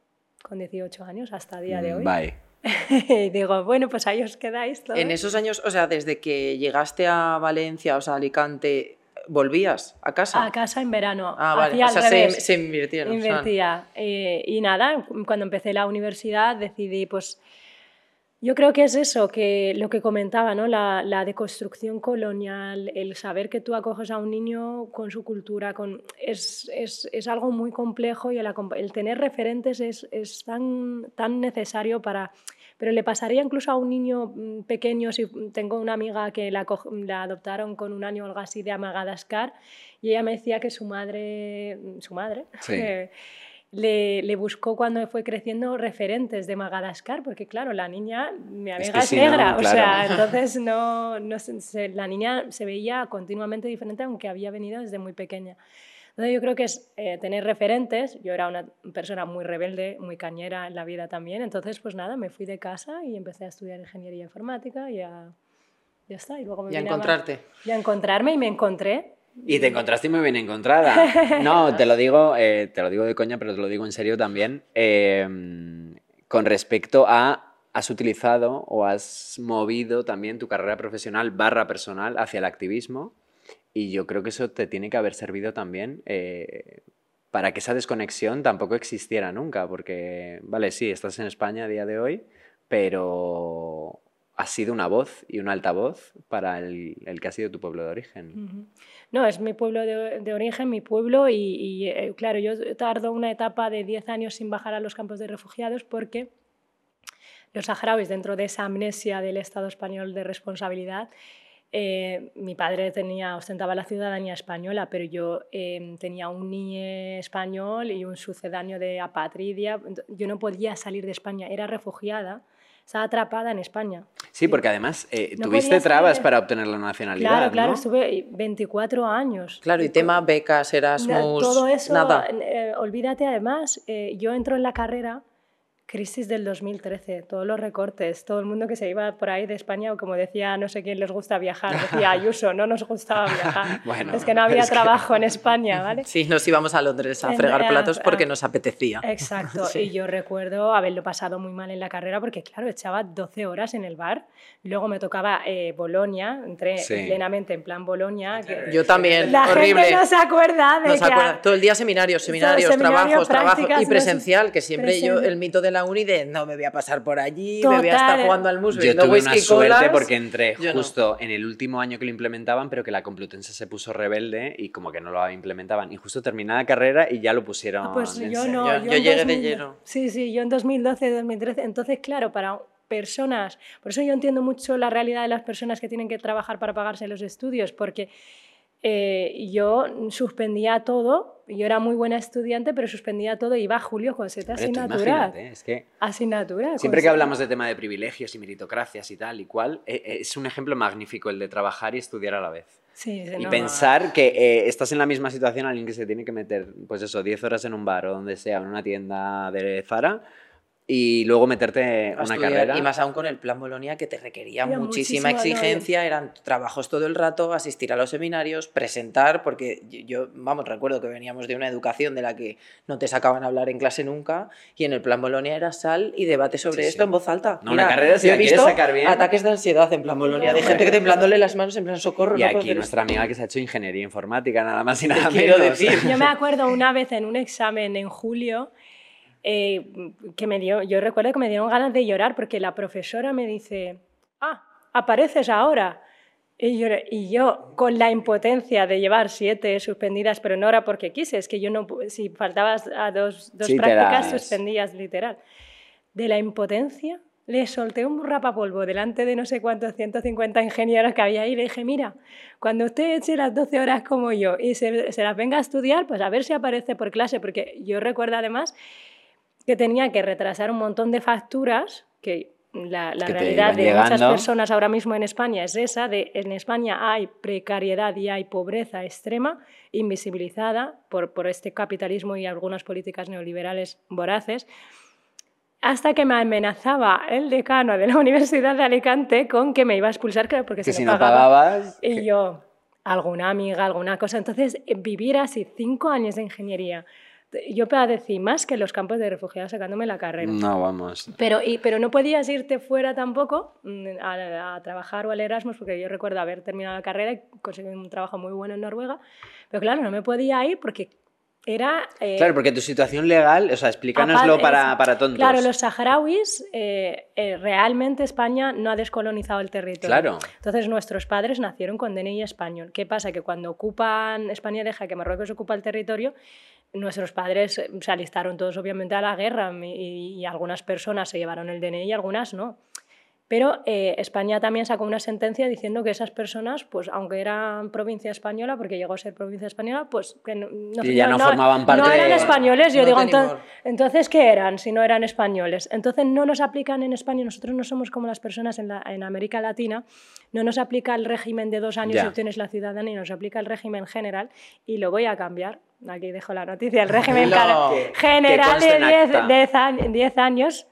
Speaker 4: con 18 años hasta el día de hoy.
Speaker 2: Bye.
Speaker 4: y digo, bueno, pues ahí os quedáis todos.
Speaker 3: En esos años, o sea, desde que llegaste a Valencia, o sea, Alicante, ¿volvías a casa?
Speaker 4: A casa en verano.
Speaker 3: Ah, vale. O sea, se, se invirtieron. o sea,
Speaker 4: Invertía. Eh, y nada, cuando empecé la universidad decidí, pues, yo creo que es eso, que lo que comentaba, ¿no? La, la deconstrucción colonial, el saber que tú acoges a un niño con su cultura, con, es, es, es algo muy complejo y el, el tener referentes es, es tan, tan necesario para... Pero le pasaría incluso a un niño mm, pequeño, si tengo una amiga que la, adoptaron con un año o algo así de Madagascar, y ella me decía que su madre, su madre,
Speaker 2: Sí.
Speaker 4: le, le buscó cuando fue creciendo referentes de Madagascar, porque claro, la niña, mi amiga
Speaker 2: que
Speaker 4: es,
Speaker 2: si no,
Speaker 4: negra, o sea, entonces no, no se- la niña se veía continuamente diferente aunque había venido desde muy pequeña. Entonces yo creo que es eh, tener referentes, yo era una persona muy rebelde, muy cañera en la vida también, entonces pues nada, me fui de casa y empecé a estudiar ingeniería informática y a, ya está. Y luego me
Speaker 3: Y a encontrarte.
Speaker 4: Y a encontrarme y me encontré.
Speaker 2: Y te encontraste muy bien encontrada. No, te lo digo, eh, te lo digo de coña, pero te lo digo en serio también. eh, con respecto a has utilizado o has movido también tu carrera profesional barra personal hacia el activismo y yo creo que eso te tiene que haber servido también eh, para que esa desconexión tampoco existiera nunca, porque, vale, sí, estás en España a día de hoy, pero has sido una voz y un altavoz para el, el que ha sido tu pueblo de origen.
Speaker 4: No, es mi pueblo de, de origen, mi pueblo, y, y, eh, claro, yo tardo una etapa de 10 años sin bajar a los campos de refugiados porque los saharauis, dentro de esa amnesia del Estado español de responsabilidad, eh, mi padre tenía, ostentaba la ciudadanía española, pero yo eh, tenía un niño español y un sucedáneo de apatridia. Yo no podía salir de España, era refugiada, estaba atrapada en España.
Speaker 2: Sí, porque además eh,
Speaker 4: No
Speaker 2: tuviste trabas
Speaker 4: salir.
Speaker 2: para obtener la nacionalidad.
Speaker 4: Claro, claro,
Speaker 2: ¿no?
Speaker 4: estuve 24 años.
Speaker 3: Claro, y tema becas, Erasmus,
Speaker 4: Todo eso,
Speaker 3: nada.
Speaker 4: eh, olvídate además, eh, yo entro en la carrera crisis del 2013, todos los recortes, todo el mundo que se iba por ahí de España, o como decía no sé quién les gusta viajar, decía Ayuso, no nos gustaba viajar.
Speaker 2: Bueno,
Speaker 4: es que no había
Speaker 2: es que-
Speaker 4: trabajo en España, ¿vale?
Speaker 3: Sí, nos íbamos a Londres a
Speaker 4: En-
Speaker 3: fregar
Speaker 4: a-
Speaker 3: platos porque
Speaker 4: a-
Speaker 3: nos apetecía.
Speaker 4: Exacto,
Speaker 3: Sí.
Speaker 4: y yo recuerdo haberlo pasado muy mal en la carrera porque, claro, echaba 12 horas en el bar, luego me tocaba eh, Bolonia, entré
Speaker 2: Sí.
Speaker 4: plenamente en plan Bolonia. que-
Speaker 3: Yo también,
Speaker 4: la
Speaker 3: horrible.
Speaker 4: gente no se acuerda de
Speaker 3: No se
Speaker 4: que...
Speaker 3: acuerda. Todo el día seminarios, seminarios,
Speaker 4: seminario,
Speaker 3: trabajos, trabajos y
Speaker 4: no sé-
Speaker 3: presencial, que siempre yo, el mito de la uni de no me voy a pasar por allí, me voy a estar jugando al mus
Speaker 2: Yo tuve una suerte
Speaker 3: colas.
Speaker 2: porque entré
Speaker 3: Yo no.
Speaker 2: justo en el último año que lo implementaban, pero que la Complutense se puso rebelde y como que no lo implementaban. Y justo terminé la carrera y ya lo pusieron.
Speaker 4: Ah, pues
Speaker 2: en
Speaker 4: yo
Speaker 2: serio.
Speaker 4: no.
Speaker 3: Yo- llegué de
Speaker 4: 2000
Speaker 3: lleno.
Speaker 4: Sí, sí, yo en 2012, 2013. Entonces, claro, para personas, por eso yo entiendo mucho la realidad de las personas que tienen que trabajar para pagarse los estudios, porque eh, yo suspendía todo, yo era muy buena estudiante, pero suspendía todo y iba a julio asignaturas.
Speaker 2: imagínate, es que
Speaker 4: Asignatura.
Speaker 2: siempre que hablamos de tema de privilegios y meritocracias y tal y cual, eh, eh, es un ejemplo magnífico el de trabajar y estudiar a la vez.
Speaker 4: Sí,
Speaker 2: Y
Speaker 4: no.
Speaker 2: pensar que eh, estás en la misma situación alguien que se tiene que meter, pues eso, 10 horas en un bar o donde sea, en una tienda de Zara y luego meterte
Speaker 3: a
Speaker 2: una
Speaker 3: estudiar.
Speaker 2: carrera.
Speaker 3: Y más aún con el plan Bolonia que te requería
Speaker 4: Era
Speaker 3: muchísima
Speaker 4: no,
Speaker 3: exigencia, eran trabajos todo el rato, asistir a los seminarios, presentar, porque yo- vamos, recuerdo que veníamos de una educación de la que no te sacaban a hablar en clase nunca, y en el plan Bolonia era sal y debate sobre
Speaker 2: Sí,
Speaker 3: esto
Speaker 2: sí.
Speaker 3: en voz alta.
Speaker 2: No, una carrera, si
Speaker 3: he
Speaker 2: quieres
Speaker 3: visto
Speaker 2: sacar bien.
Speaker 3: ataques de ansiedad en plan Bolonia, de gente que temblándole las manos en plan socorro.
Speaker 2: Y
Speaker 3: no
Speaker 2: aquí nuestra amiga que se ha hecho ingeniería informática, nada más y nada
Speaker 3: quiero
Speaker 2: menos.
Speaker 3: decir.
Speaker 4: Yo me acuerdo una vez en un examen en julio eh, que me dio, yo recuerdo que me dieron ganas de llorar porque la profesora me dice, ah, apareces ahora. Y yo, y yo con la impotencia de llevar siete suspendidas, pero no era porque quise, es que yo no, si faltabas a dos, dos
Speaker 2: Sí,
Speaker 4: prácticas, suspendías literal. De la impotencia, le solté un rapapolvo delante de no sé cuántos 150 ingenieros que había ahí y le dije, mira, cuando usted eche las 12 horas como yo y se, se las venga a estudiar, pues a ver si aparece por clase, porque yo recuerdo además que tenía que retrasar un montón de facturas, que la, realidad de muchas personas ahora mismo en España es esa, de en España hay precariedad y hay pobreza extrema, invisibilizada por, por este capitalismo y algunas políticas neoliberales voraces, hasta que me amenazaba el decano de la Universidad de Alicante con que me iba a expulsar, claro, porque
Speaker 2: que
Speaker 4: si
Speaker 2: si
Speaker 4: no pagaba.
Speaker 2: pagabas...
Speaker 4: Y
Speaker 2: que-
Speaker 4: yo, alguna amiga, alguna cosa. Entonces, eh, vivir así cinco años de ingeniería, yo padecí más que los campos de refugiados sacándome la carrera.
Speaker 2: No, vamos.
Speaker 4: Pero, y, pero no podías irte fuera tampoco mm, a, a trabajar o al Erasmus, porque yo recuerdo haber terminado la carrera y conseguir un trabajo muy bueno en Noruega. Pero claro, no me podía ir porque era... eh,
Speaker 2: Claro, porque tu situación legal, o sea, explícanoslo
Speaker 4: Aparte,
Speaker 2: para, para tontos.
Speaker 4: Claro, los saharauis, eh, eh, realmente España no ha descolonizado el territorio.
Speaker 2: Claro.
Speaker 4: Entonces nuestros padres nacieron con DNI español. ¿Qué pasa? Que cuando ocupan, España deja que Marruecos ocupa el territorio, nuestros padres se alistaron todos obviamente a la guerra y, y algunas personas se llevaron el DNI y algunas no. Pero eh, España también sacó una sentencia diciendo que esas personas, pues aunque eran provincia española, porque llegó a ser provincia española, pues que no, no-
Speaker 2: Y ya no formaban parte
Speaker 4: no eran
Speaker 2: de-
Speaker 4: españoles. Yo
Speaker 3: No
Speaker 4: digo, entonces, ¿qué eran si no eran españoles? Entonces no nos aplican en España, nosotros no somos como las personas en, la- en América Latina, no nos aplica el régimen de dos años
Speaker 2: Ya.
Speaker 4: y obtienes la ciudadanía, nos aplica el régimen general y lo voy a cambiar. Aquí dejo la noticia, el régimen
Speaker 3: No.
Speaker 4: cara-
Speaker 2: Que- que
Speaker 4: general de 10
Speaker 2: acta.
Speaker 4: 10 años- 10 años.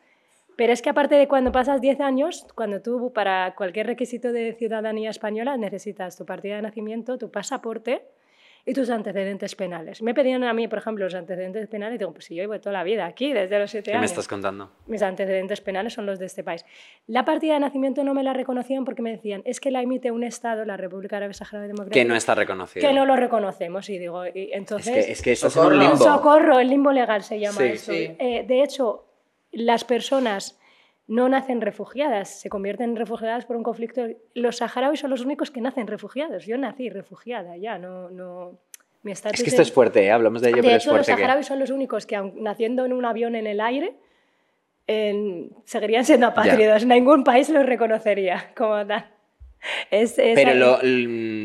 Speaker 4: Pero es que aparte de cuando pasas 10 años, cuando tú para cualquier requisito de ciudadanía española necesitas tu partida de nacimiento, tu pasaporte y tus antecedentes penales. Me pedían a mí, por ejemplo, los antecedentes penales y digo, pues si yo llevo toda la vida aquí, desde los 7
Speaker 2: ¿Qué me
Speaker 4: años.
Speaker 2: estás contando?
Speaker 4: Mis antecedentes penales son los de este país. La partida de nacimiento no me la reconocían porque me decían, es que la emite un Estado, la República Árabe Saharaui Democrática,
Speaker 2: Que no está reconocido.
Speaker 4: que no lo reconocemos. Y digo, y
Speaker 2: Es
Speaker 4: entonces...
Speaker 2: que, es que estás en un
Speaker 3: Socorro.
Speaker 2: limbo.
Speaker 4: Socorro, el limbo legal se llama
Speaker 2: Sí.
Speaker 4: eso.
Speaker 3: Sí.
Speaker 4: Eh, de hecho, las personas no nacen refugiadas, se convierten en refugiadas por un conflicto. Los saharauis son los únicos que nacen refugiados. Yo nací refugiada, ya, no... no mi
Speaker 2: Es que esto es fuerte, ¿eh? hablamos de ello,
Speaker 4: de
Speaker 2: pero es
Speaker 4: los
Speaker 2: fuerte. que-
Speaker 4: saharauis son los únicos que, naciendo en un avión en el aire, en- seguirían siendo apátridas. Ningún país los reconocería como tal. Es, es
Speaker 2: Pero lo-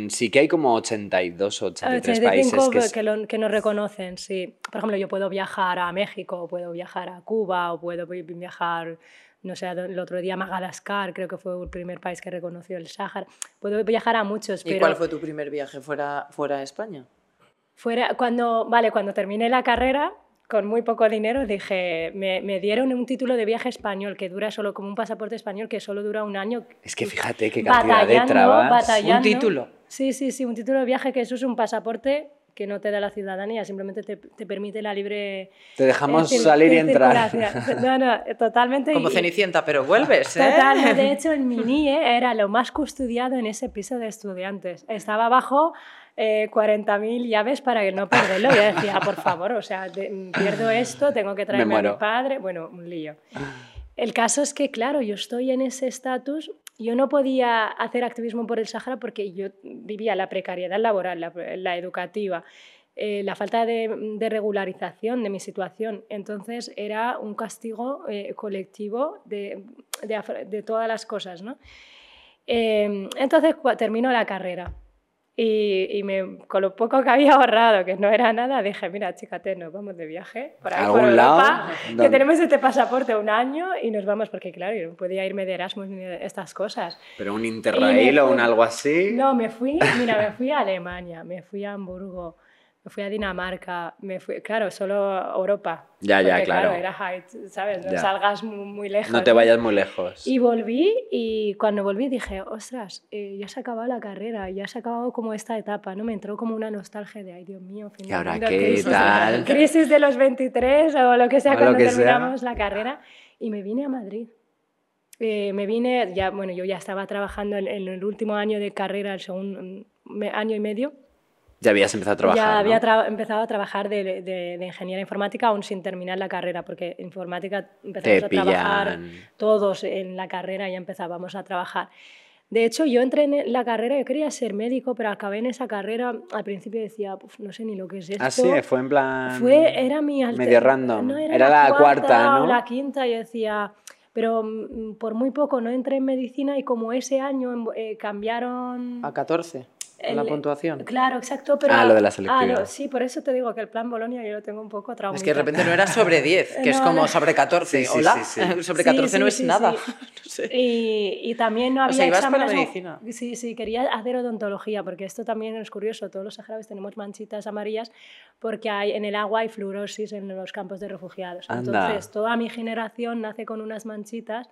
Speaker 2: sí que hay como 82 o 83 países
Speaker 4: 85
Speaker 2: que, es-
Speaker 4: que, lo- que nos reconocen, sí. Por ejemplo, yo puedo viajar a México, o puedo viajar a Cuba, o puedo vi- viajar, no sé, el otro día a Madagascar, creo que fue el primer país que reconoció el Sáhara. Puedo viajar a muchos,
Speaker 3: ¿Y
Speaker 4: pero
Speaker 3: cuál fue tu primer viaje fuera, fuera de España?
Speaker 4: fuera, cuando, vale, cuando terminé la carrera, con muy poco dinero, dije, me, me, dieron un título de viaje español que dura solo como un pasaporte español que solo dura un año.
Speaker 2: Es que fíjate qué cantidad de trabas.
Speaker 3: Un título.
Speaker 4: Sí, sí, sí, un título de viaje que eso es un pasaporte que no te da la ciudadanía, simplemente te, te permite la libre...
Speaker 2: Te dejamos salir y entrar.
Speaker 4: No, no, totalmente.
Speaker 3: Como Cenicienta, pero vuelves, ¿eh?
Speaker 4: Total, de hecho el MINIE era lo más custodiado en ese piso de estudiantes. Estaba bajo eh, 40.000 llaves para no perderlo. Y yo decía, por favor, o sea, pierdo esto, tengo que traerme a mi padre. Bueno, un lío. El caso es que, claro, yo estoy en ese estatus, yo no podía hacer activismo por el Sahara porque yo vivía la precariedad laboral, la, educativa, eh, la falta de, regularización de mi situación. Entonces era un castigo eh, colectivo de, de, todas las cosas. ¿no? Eh, entonces termino la carrera y, me, con lo poco que había ahorrado, que no era nada, dije, mira, chícate, nos vamos de viaje por ahí, por Europa, que tenemos este pasaporte un año y nos vamos, porque claro, yo no podía irme de Erasmus ni de estas cosas.
Speaker 2: ¿Pero un Interrail o un algo así?
Speaker 4: No, me fui, mira, me fui a Alemania, me fui a Hamburgo, me fui a Dinamarca, me fui, claro, solo Europa.
Speaker 2: Ya, ya, claro.
Speaker 4: claro. era height, ¿sabes? No salgas muy, lejos.
Speaker 2: No te vayas muy lejos.
Speaker 4: Y volví y cuando volví dije, ostras, eh, ya se ha acabado la carrera, ya se ha acabado como esta etapa, ¿no? Me entró como una nostalgia de, ay, Dios mío,
Speaker 2: ¿Y ahora qué crisis, tal?
Speaker 4: Crisis de los 23 o lo que sea cuando terminamos la carrera. Y me vine a Madrid. Eh, me vine, ya, bueno, yo ya estaba trabajando en, en el último año de carrera, el segundo año y medio
Speaker 2: ya habías empezado a trabajar.
Speaker 4: Ya había empezado a trabajar de, de, ingeniería informática aún sin terminar la carrera, porque informática empezamos a trabajar todos en la carrera y empezábamos a trabajar. De hecho, yo entré en la carrera, yo quería ser médico, pero acabé en esa carrera. Al principio decía, no sé ni lo que es esto.
Speaker 2: Ah, sí, fue en plan.
Speaker 4: Fue, era mi
Speaker 2: Medio random. era, la, cuarta, ¿no?
Speaker 4: O la quinta, yo decía. Pero mm, por muy poco no entré en medicina y como ese año eh, cambiaron.
Speaker 3: A 14 la puntuación.
Speaker 4: Claro, exacto. Pero,
Speaker 2: ah, lo de la selectividad.
Speaker 4: Ah, sí, por eso te digo que el plan Bolonia yo lo tengo un poco traumado.
Speaker 3: Es que de repente no era sobre 10, que es como sobre 14. Sí, Hola, sobre 14 no es nada. no sé.
Speaker 4: y, y, también no había
Speaker 3: o sea, ibas para medicina.
Speaker 4: Sí, sí, quería hacer odontología, porque esto también es curioso. Todos los saharauis tenemos manchitas amarillas porque hay, en el agua hay fluorosis en los campos de refugiados. Entonces, toda mi generación nace con unas manchitas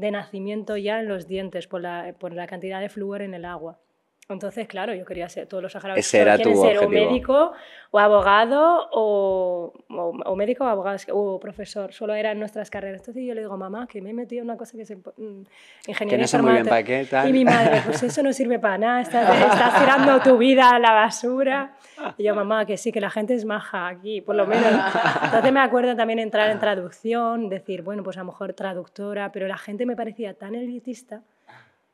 Speaker 4: de nacimiento ya en los dientes por la, por la cantidad de flúor en el agua. Entonces, claro, yo quería ser, todos los saharauis
Speaker 2: quieren ser
Speaker 4: o médico o abogado o, o, médico o abogado o profesor, solo eran nuestras carreras. Entonces yo le digo, mamá, que me he metido en una cosa que es mm, ingeniería
Speaker 2: Que no sé muy bien para qué, tal.
Speaker 4: Y mi madre, pues eso no sirve para nada, estás, estás tirando tu vida a la basura. Y yo, mamá, que sí, que la gente es maja aquí, por lo menos. Entonces me acuerdo también entrar en traducción, decir, bueno, pues a lo mejor traductora, pero la gente me parecía tan elitista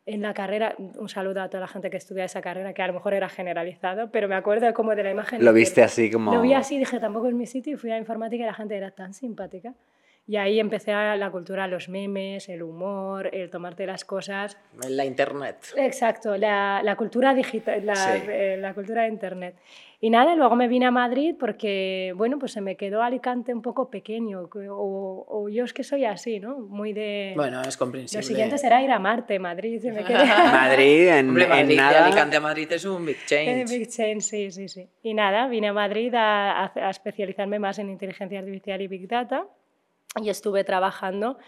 Speaker 4: en la carrera, un saludo a toda la gente que estudia esa carrera, que a lo mejor era generalizado, pero me acuerdo como de la imagen.
Speaker 2: Lo viste así como...
Speaker 4: Lo vi así, dije, tampoco es mi sitio, y fui a informática y la gente era tan simpática. Y ahí empecé a la cultura, los memes, el humor, el tomarte las cosas.
Speaker 3: La internet.
Speaker 4: Exacto, la, la cultura digital, la, eh, la cultura de internet. Y nada, luego me vine a Madrid porque, bueno, pues se me quedó Alicante un poco pequeño, o, o yo es que soy así, ¿no? Muy de...
Speaker 3: Bueno, es comprensible.
Speaker 4: Lo siguiente será ir a Marte, Madrid, se me quedó...
Speaker 2: Madrid, en,
Speaker 3: Hombre, Madrid,
Speaker 2: en nada...
Speaker 3: Alicante a Madrid es un big change.
Speaker 4: big change, sí, sí, sí. Y nada, vine a Madrid a, a especializarme más en inteligencia artificial y big data y estuve trabajando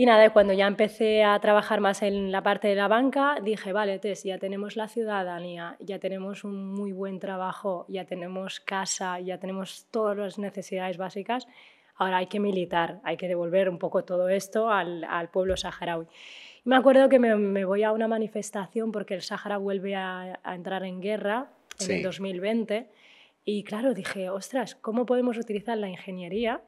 Speaker 4: y nada, cuando ya empecé a trabajar más en la parte de la banca, dije, vale, Tess, ya tenemos la ciudadanía, ya tenemos un muy buen trabajo, ya tenemos casa, ya tenemos todas las necesidades básicas, ahora hay que militar, hay que devolver un poco todo esto al, al pueblo saharaui. Y me acuerdo que me, me, voy a una manifestación porque el Sahara vuelve a, a entrar en guerra en sí. el 2020 y claro, dije, ostras, ¿cómo podemos utilizar la ingeniería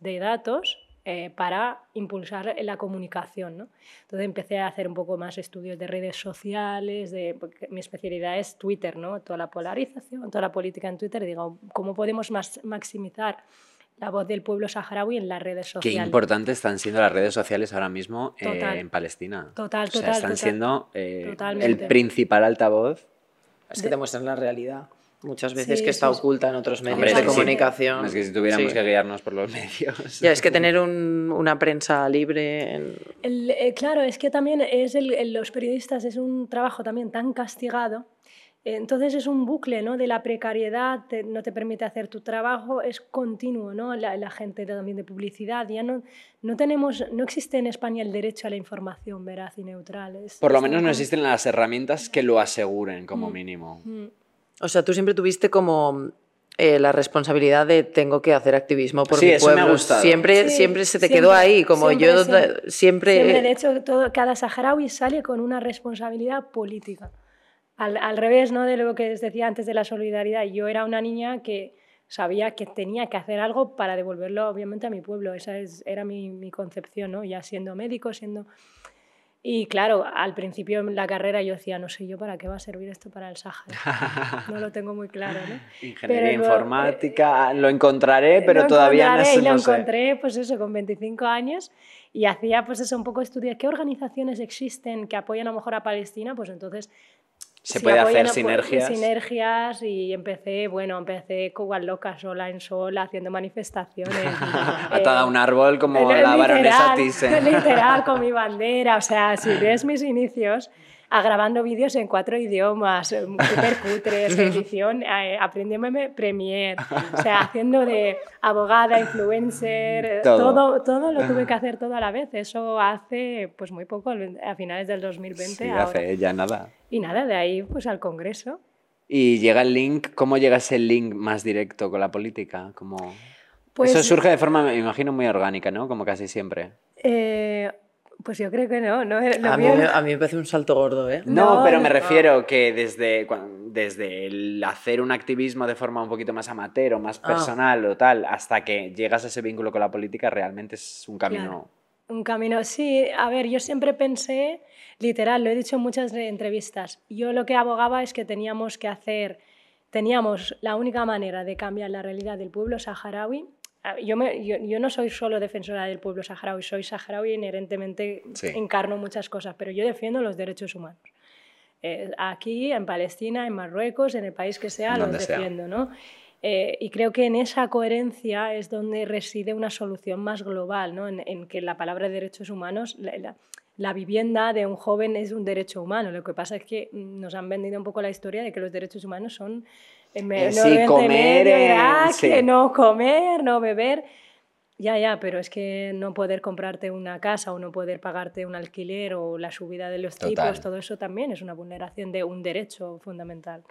Speaker 4: de datos eh, para impulsar la comunicación. ¿no? Entonces empecé a hacer un poco más estudios de redes sociales, de, mi especialidad es Twitter, ¿no? toda la polarización, toda la política en Twitter. Digo, ¿cómo podemos más, maximizar la voz del pueblo saharaui en las redes sociales?
Speaker 2: Qué importantes están siendo las redes sociales ahora mismo eh, en Palestina.
Speaker 4: Total,
Speaker 2: o sea,
Speaker 4: total.
Speaker 2: Están
Speaker 4: total,
Speaker 2: siendo eh, el principal altavoz.
Speaker 3: Es que demuestran la realidad muchas veces sí, que está sí, oculta en otros medios Hombre, de comunicación.
Speaker 2: Es que si tuviéramos que guiarnos por los medios.
Speaker 3: Ya, es que tener un, una prensa libre. En...
Speaker 4: El, eh, claro, es que también es el, los periodistas es un trabajo también tan castigado Entonces es un bucle ¿no? de la precariedad, te- no te permite hacer tu trabajo, es continuo, ¿no? La, la gente también de publicidad, ya no, no tenemos, no existe en España el derecho a la información veraz y neutral. es-
Speaker 2: Por lo menos no existen las herramientas que lo aseguren como
Speaker 4: Mm.
Speaker 2: mínimo.
Speaker 4: Mm.
Speaker 3: O sea, tú siempre tuviste como eh, la responsabilidad de tengo que hacer activismo por
Speaker 2: Sí,
Speaker 3: mi
Speaker 2: eso me ha
Speaker 3: pueblo.
Speaker 2: gustado.
Speaker 3: Siempre,
Speaker 4: Sí,
Speaker 3: siempre se te
Speaker 4: siempre,
Speaker 3: quedó ahí, como
Speaker 4: siempre,
Speaker 3: yo
Speaker 4: siempre,
Speaker 3: Siempre,
Speaker 4: de hecho, todo, cada saharaui sale con una responsabilidad política. Al, al revés ¿no? de lo que os decía antes de la solidaridad. Yo era una niña que sabía que tenía que hacer algo para devolverlo, obviamente, a mi pueblo. Esa es, era mi, mi concepción, ¿no? ya siendo médico, siendo... Y claro, al principio en la carrera yo decía, no sé yo para qué va a servir esto para el Sáhara. No lo tengo muy claro, ¿no?
Speaker 2: Ingeniería
Speaker 4: Pero luego,
Speaker 2: informática, lo encontraré, pero
Speaker 4: lo
Speaker 2: todavía no,
Speaker 4: encontraré,
Speaker 2: sé-
Speaker 4: y lo
Speaker 2: no sé.
Speaker 4: encontré, pues eso, con 25 años y hacía, pues eso, un poco estudiar qué organizaciones existen que apoyan a lo mejor a Palestina, pues entonces...
Speaker 2: Se puede hacer
Speaker 4: pues,
Speaker 2: sinergias.
Speaker 4: Sinergias y empecé, bueno, empecé igual loca, sola en sol, haciendo manifestaciones.
Speaker 2: Atada a un árbol como
Speaker 4: eh,
Speaker 2: la baronesa
Speaker 4: literal,
Speaker 2: Thyssen.
Speaker 4: Literal, con mi bandera. O sea, si ves mis inicios, a grabando vídeos en cuatro idiomas, eh, súper cutres, edición, eh, aprendiéndome Premiere, o sea, haciendo de abogada, influencer, eh,
Speaker 2: Todo.
Speaker 4: todo. todo, lo tuve que hacer todo a la vez. Eso hace pues muy poco, a finales del 2020.
Speaker 2: Sí,
Speaker 4: ahora.
Speaker 2: hace ya nada.
Speaker 4: Y nada, de ahí pues al Congreso.
Speaker 2: Y llega el link, ¿cómo llega ese link más directo con la política? Como...
Speaker 4: Pues,
Speaker 2: Eso surge de forma, me imagino, muy orgánica, ¿no? Como casi siempre.
Speaker 4: eh, pues yo creo que no. no lo
Speaker 3: a, mí,
Speaker 4: mío-
Speaker 3: me- a mí me parece un salto gordo, ¿eh?
Speaker 2: No,
Speaker 4: No,
Speaker 2: pero me
Speaker 4: no.
Speaker 2: refiero que desde, desde el hacer un activismo de forma un poquito más amateur o más
Speaker 3: Ah.
Speaker 2: personal o tal, hasta que llegas a ese vínculo con la política, realmente es un camino...
Speaker 4: Claro. Un camino, sí. A ver, yo siempre pensé, literal, lo he dicho en muchas entrevistas, yo lo que abogaba es que teníamos que hacer, teníamos la única manera de cambiar la realidad del pueblo saharaui. Yo, me- yo, yo no soy solo defensora del pueblo saharaui, soy saharaui inherentemente,
Speaker 2: Sí.
Speaker 4: encarno muchas cosas, pero yo defiendo los derechos humanos. Eh, aquí, en Palestina, en Marruecos, en el país que sea, los
Speaker 2: Donde sea.
Speaker 4: defiendo, ¿no? Eh, y creo que en esa coherencia es donde reside una solución más global, ¿no? en, en que la palabra derechos humanos, la, la- la vivienda de un joven es un derecho humano. Lo que pasa es que nos han vendido un poco la historia de que los derechos humanos son
Speaker 2: Eh, sí, comer,
Speaker 4: Medio, Irak,
Speaker 2: sí.
Speaker 4: que no comer, no beber. Ya, ya, pero es que no poder comprarte una casa o no poder pagarte un alquiler o la subida de los
Speaker 2: Total.
Speaker 4: tipos, todo eso también es una vulneración de un derecho fundamental.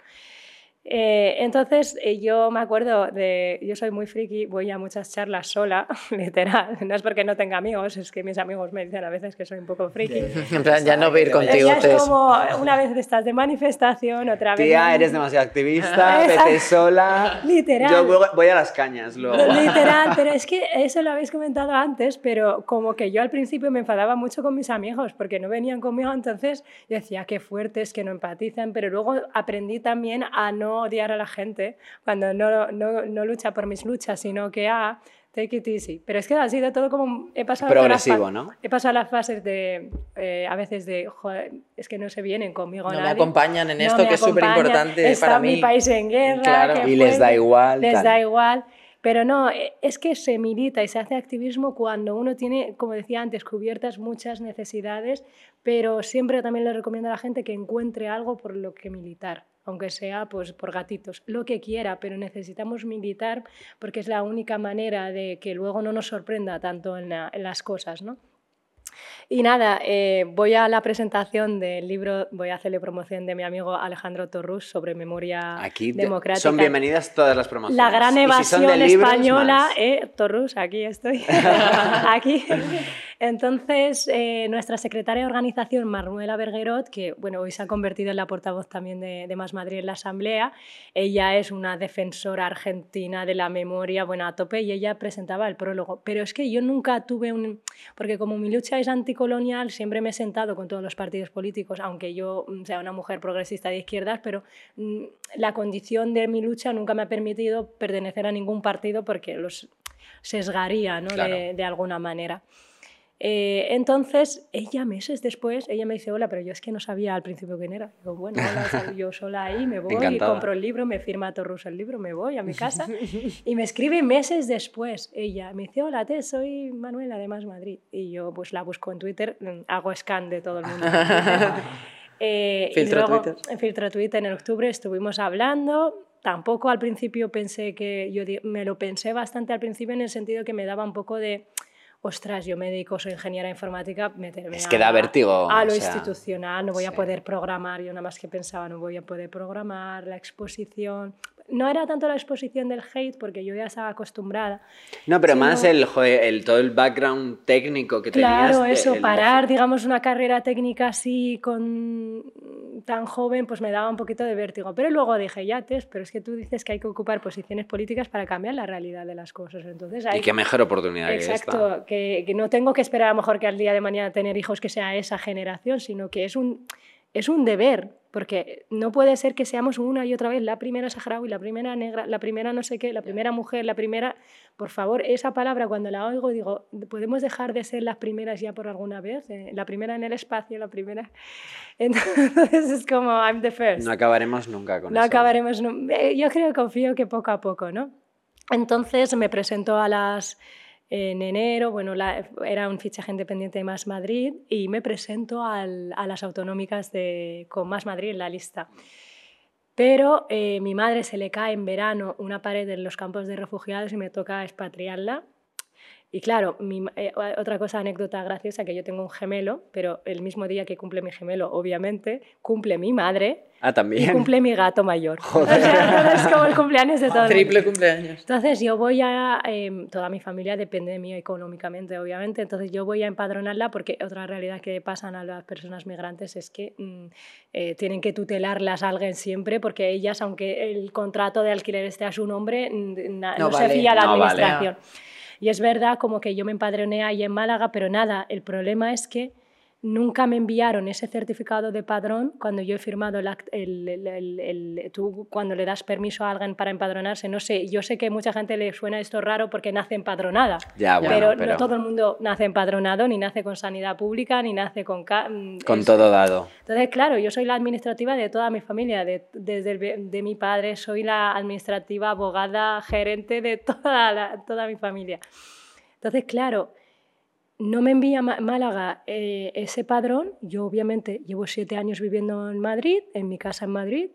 Speaker 4: Eh, entonces, eh, yo me acuerdo de. Yo soy muy friki, voy a muchas charlas sola, literal. No es porque no tenga amigos, es que mis amigos me dicen a veces que soy un poco friki.
Speaker 3: En plan, ya no voy a ir contigo,
Speaker 4: ya es como una vez estás de manifestación, otra vez.
Speaker 2: Tía, eres demasiado activista, vete sola.
Speaker 4: Literal.
Speaker 2: Yo voy- voy a las cañas luego.
Speaker 4: Literal, pero es que eso lo habéis comentado antes, pero como que yo al principio me enfadaba mucho con mis amigos porque no venían conmigo, entonces yo decía qué fuertes, que no empatizan, pero luego aprendí también a no odiar a la gente cuando no, no, no lucha por mis luchas, sino que a take it easy. Pero es que ha sido todo como he pasado
Speaker 2: Progresivo, ¿no?
Speaker 4: He pasado las fases de eh, a veces de joder, es que no se vienen conmigo
Speaker 3: No me
Speaker 4: nadie.
Speaker 3: acompañan en
Speaker 4: No
Speaker 3: esto,
Speaker 4: me
Speaker 3: que es súper importante para
Speaker 4: mi
Speaker 3: mí.
Speaker 4: país en guerra.
Speaker 3: Claro.
Speaker 2: Y les da igual,
Speaker 4: Les
Speaker 2: tal.
Speaker 4: da igual. Pero no, eh, es que se milita y se hace activismo cuando uno tiene, como decía antes, cubiertas muchas necesidades, pero siempre también le recomiendo a la gente que encuentre algo por lo que militar, aunque sea pues, por gatitos, lo que quiera, pero necesitamos militar porque es la única manera de que luego no nos sorprenda tanto en, la- en las cosas, ¿no? Y nada, eh, voy a la presentación del libro, voy a hacerle promoción de mi amigo Alejandro Torrus sobre memoria
Speaker 2: Aquí
Speaker 4: democrática.
Speaker 2: son bienvenidas todas las promociones.
Speaker 4: La gran
Speaker 2: si
Speaker 4: evasión
Speaker 2: de libros,
Speaker 4: española, eh, Torrus, aquí estoy. aquí. Entonces, eh, nuestra secretaria de organización, Manuela Bergerot, que bueno, hoy se ha convertido en la portavoz también de, de Más Madrid en la Asamblea, ella es una defensora argentina de la memoria, bueno, a tope, y ella presentaba el prólogo. Pero es que yo nunca tuve un... Porque como mi lucha es anticolonial, siempre me he sentado con todos los partidos políticos, aunque yo mm, sea una mujer progresista de izquierdas, pero mm, la condición de mi lucha nunca me ha permitido pertenecer a ningún partido porque los sesgaría ¿no?
Speaker 2: Claro.
Speaker 4: de, de alguna manera. Eh, entonces, ella meses después, ella me dice, hola, pero yo es que no sabía al principio quién era. Digo, bueno, hola, yo sola ahí, me voy,
Speaker 2: Encantada.
Speaker 4: compro el libro, me firma Torrus el libro, me voy a mi casa. Y me escribe meses después ella, me dice, hola, Tess, soy Manuela de Más Madrid. Y yo pues la busco en Twitter, mm, hago scan de todo el mundo. Eh, y
Speaker 3: Filtro
Speaker 4: luego,
Speaker 3: Twitter.
Speaker 4: En filtro Twitter en octubre estuvimos hablando. Tampoco al principio pensé que, yo me lo pensé bastante al principio en el sentido que me daba un poco de, ostras, yo me dedico, soy ingeniera informática, meterme
Speaker 2: Es que da
Speaker 4: a-
Speaker 2: vértigo,
Speaker 4: A lo
Speaker 2: o sea,
Speaker 4: institucional, no voy a poder programar, yo nada más que pensaba, no voy a poder programar, la exposición. No era tanto la exposición del hate, porque yo ya estaba acostumbrada.
Speaker 2: No, pero más el, joder, el todo el background técnico que
Speaker 4: Claro,
Speaker 2: tenías. de-
Speaker 4: eso,
Speaker 2: el-
Speaker 4: parar, digamos, una carrera técnica así con tan joven, pues me daba un poquito de vértigo. Pero luego dije, ya, Tess, pero es que tú dices que hay que ocupar posiciones políticas para cambiar la realidad de las cosas. Entonces hay
Speaker 2: Y qué mejor oportunidad que
Speaker 4: Exacto,
Speaker 2: esta.
Speaker 4: que, que no tengo que esperar a lo mejor que al día de mañana tener hijos que sea esa generación, sino que es un, es un deber, porque no puede ser que seamos una y otra vez la primera saharaui, la primera negra, la primera no sé qué, la primera mujer, la primera... Por favor, esa palabra cuando la oigo digo, ¿podemos dejar de ser las primeras ya por alguna vez? Eh, la primera en el espacio, la primera... Entonces es como, I'm the first.
Speaker 2: No acabaremos nunca con
Speaker 4: No
Speaker 2: eso.
Speaker 4: acabaremos. nu- eh, Yo creo, confío que poco a poco, ¿no? Entonces me presentó a las en enero, bueno, era un fichaje independiente de Más Madrid y me presento a las autonómicas de, con Más Madrid en la lista. Pero eh, mi madre se le cae en verano una pared en los campos de refugiados y me toca expatriarla. Y claro, mi eh, otra cosa, anécdota graciosa, que yo tengo un gemelo, pero el mismo día que cumple mi gemelo, obviamente, cumple mi madre
Speaker 2: Ah,
Speaker 4: y
Speaker 2: también.
Speaker 4: cumple mi gato mayor. O sea, es como el cumpleaños de todo el mundo.
Speaker 3: Triple cumpleaños.
Speaker 4: Entonces yo voy a, em, toda mi familia depende de mí económicamente, obviamente, entonces yo voy a empadronarla porque otra realidad que pasan a las personas migrantes es que mm, eh, tienen que tutelarlas a alguien siempre porque ellas, aunque el contrato de alquiler esté a su nombre,
Speaker 3: No
Speaker 4: no, se
Speaker 3: vale.
Speaker 4: fía a la
Speaker 2: No vale.
Speaker 4: Y es verdad como que yo me empadroné ahí en Málaga, pero nada, el problema es que nunca me enviaron ese certificado de padrón cuando yo he firmado el, act- el- el- el- el- tú cuando le das permiso a alguien para empadronarse. No sé, yo sé que mucha gente le suena esto raro porque nace empadronada.
Speaker 2: Ya, bueno,
Speaker 4: pero,
Speaker 2: pero,
Speaker 4: no todo el mundo nace empadronado, ni nace con sanidad pública, ni nace con... mm,
Speaker 2: con todo dado.
Speaker 4: entonces, claro, yo soy la administrativa de toda mi familia, de, desde de mi padre, soy la administrativa, abogada, gerente de toda, la- toda mi familia. Entonces, claro, no me envía Málaga eh, ese padrón. Yo obviamente llevo siete años viviendo en Madrid, en mi casa en Madrid,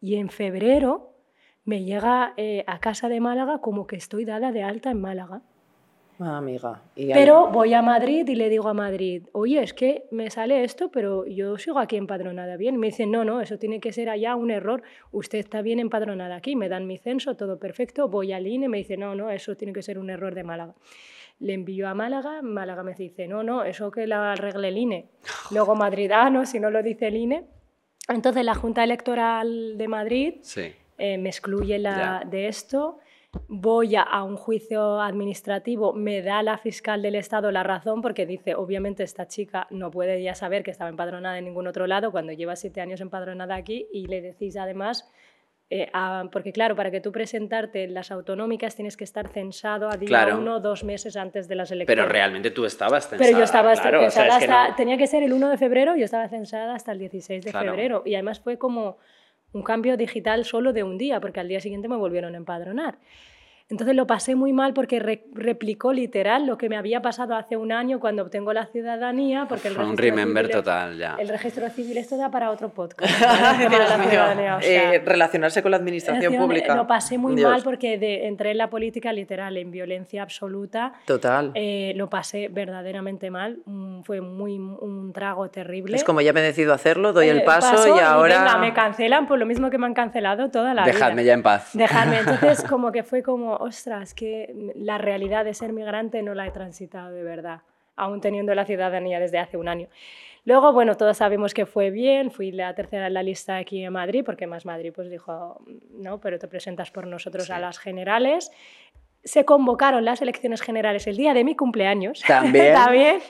Speaker 4: y en febrero me llega eh, a casa de Málaga como que estoy dada de alta en Málaga.
Speaker 3: Ah, amiga. Y
Speaker 4: Pero voy a Madrid y le digo a Madrid, oye, es que me sale esto, pero yo sigo aquí empadronada bien. Me dicen, no, no, eso tiene que ser allá un error. Usted está bien empadronada aquí, me dan mi censo, todo perfecto. Voy al INE, me dice, no, no, eso tiene que ser un error de Málaga. Le envío a Málaga, Málaga me dice, no, no, eso que la arregle el INE. Luego Madrid, ah, no, si no lo dice el INE. Entonces la Junta Electoral de Madrid
Speaker 2: Sí.
Speaker 4: eh, me excluye la, de esto, voy a, a un juicio administrativo, me da la fiscal del Estado la razón porque dice, obviamente esta chica no puede ya saber que estaba empadronada en ningún otro lado cuando lleva siete años empadronada aquí y le decís además, eh, a- porque claro, para que tú presentarte en las autonómicas tienes que estar censado a día
Speaker 2: Claro.
Speaker 4: uno dos meses antes de las elecciones.
Speaker 2: Pero realmente tú estabas censada.
Speaker 4: Pero yo estaba
Speaker 2: claro, o sea,
Speaker 4: censada
Speaker 2: es que
Speaker 4: hasta,
Speaker 2: no-
Speaker 4: tenía que ser el 1 de febrero, yo estaba censada hasta el 16 de
Speaker 2: Claro.
Speaker 4: febrero. Y además fue como un cambio digital solo de un día, porque al día siguiente me volvieron a empadronar. Entonces lo pasé muy mal porque re- replicó literal lo que me había pasado hace un año cuando obtengo la ciudadanía. Porque el
Speaker 2: Fue un
Speaker 4: registro
Speaker 2: remember
Speaker 4: civil
Speaker 2: total, ya.
Speaker 4: El registro civil, esto da para otro podcast. El
Speaker 3: Dios
Speaker 4: la o sea,
Speaker 3: Eh, relacionarse con la administración pública.
Speaker 4: Lo pasé muy
Speaker 3: Dios.
Speaker 4: mal porque de- entré en la política literal, en violencia absoluta.
Speaker 3: Total.
Speaker 4: Eh, lo pasé verdaderamente mal. mm, Fue muy un trago terrible.
Speaker 3: Es como ya me decido hacerlo, doy el
Speaker 4: Eh,
Speaker 3: paso,
Speaker 4: paso
Speaker 3: y ahora.
Speaker 4: venga, me cancelan por lo mismo que me han cancelado toda la
Speaker 2: Dejadme
Speaker 4: vida.
Speaker 2: ya en paz.
Speaker 4: Dejarme. Entonces, como que fue como, ostras, que la realidad de ser migrante no la he transitado de verdad, aún teniendo la ciudadanía desde hace un año. Luego, bueno, todos sabemos que fue bien, fui la tercera en la lista aquí en Madrid, porque más Madrid pues dijo, no, pero te presentas por nosotros
Speaker 2: Sí.
Speaker 4: a las generales. Se convocaron las elecciones generales el día de mi cumpleaños.
Speaker 2: También.
Speaker 4: También.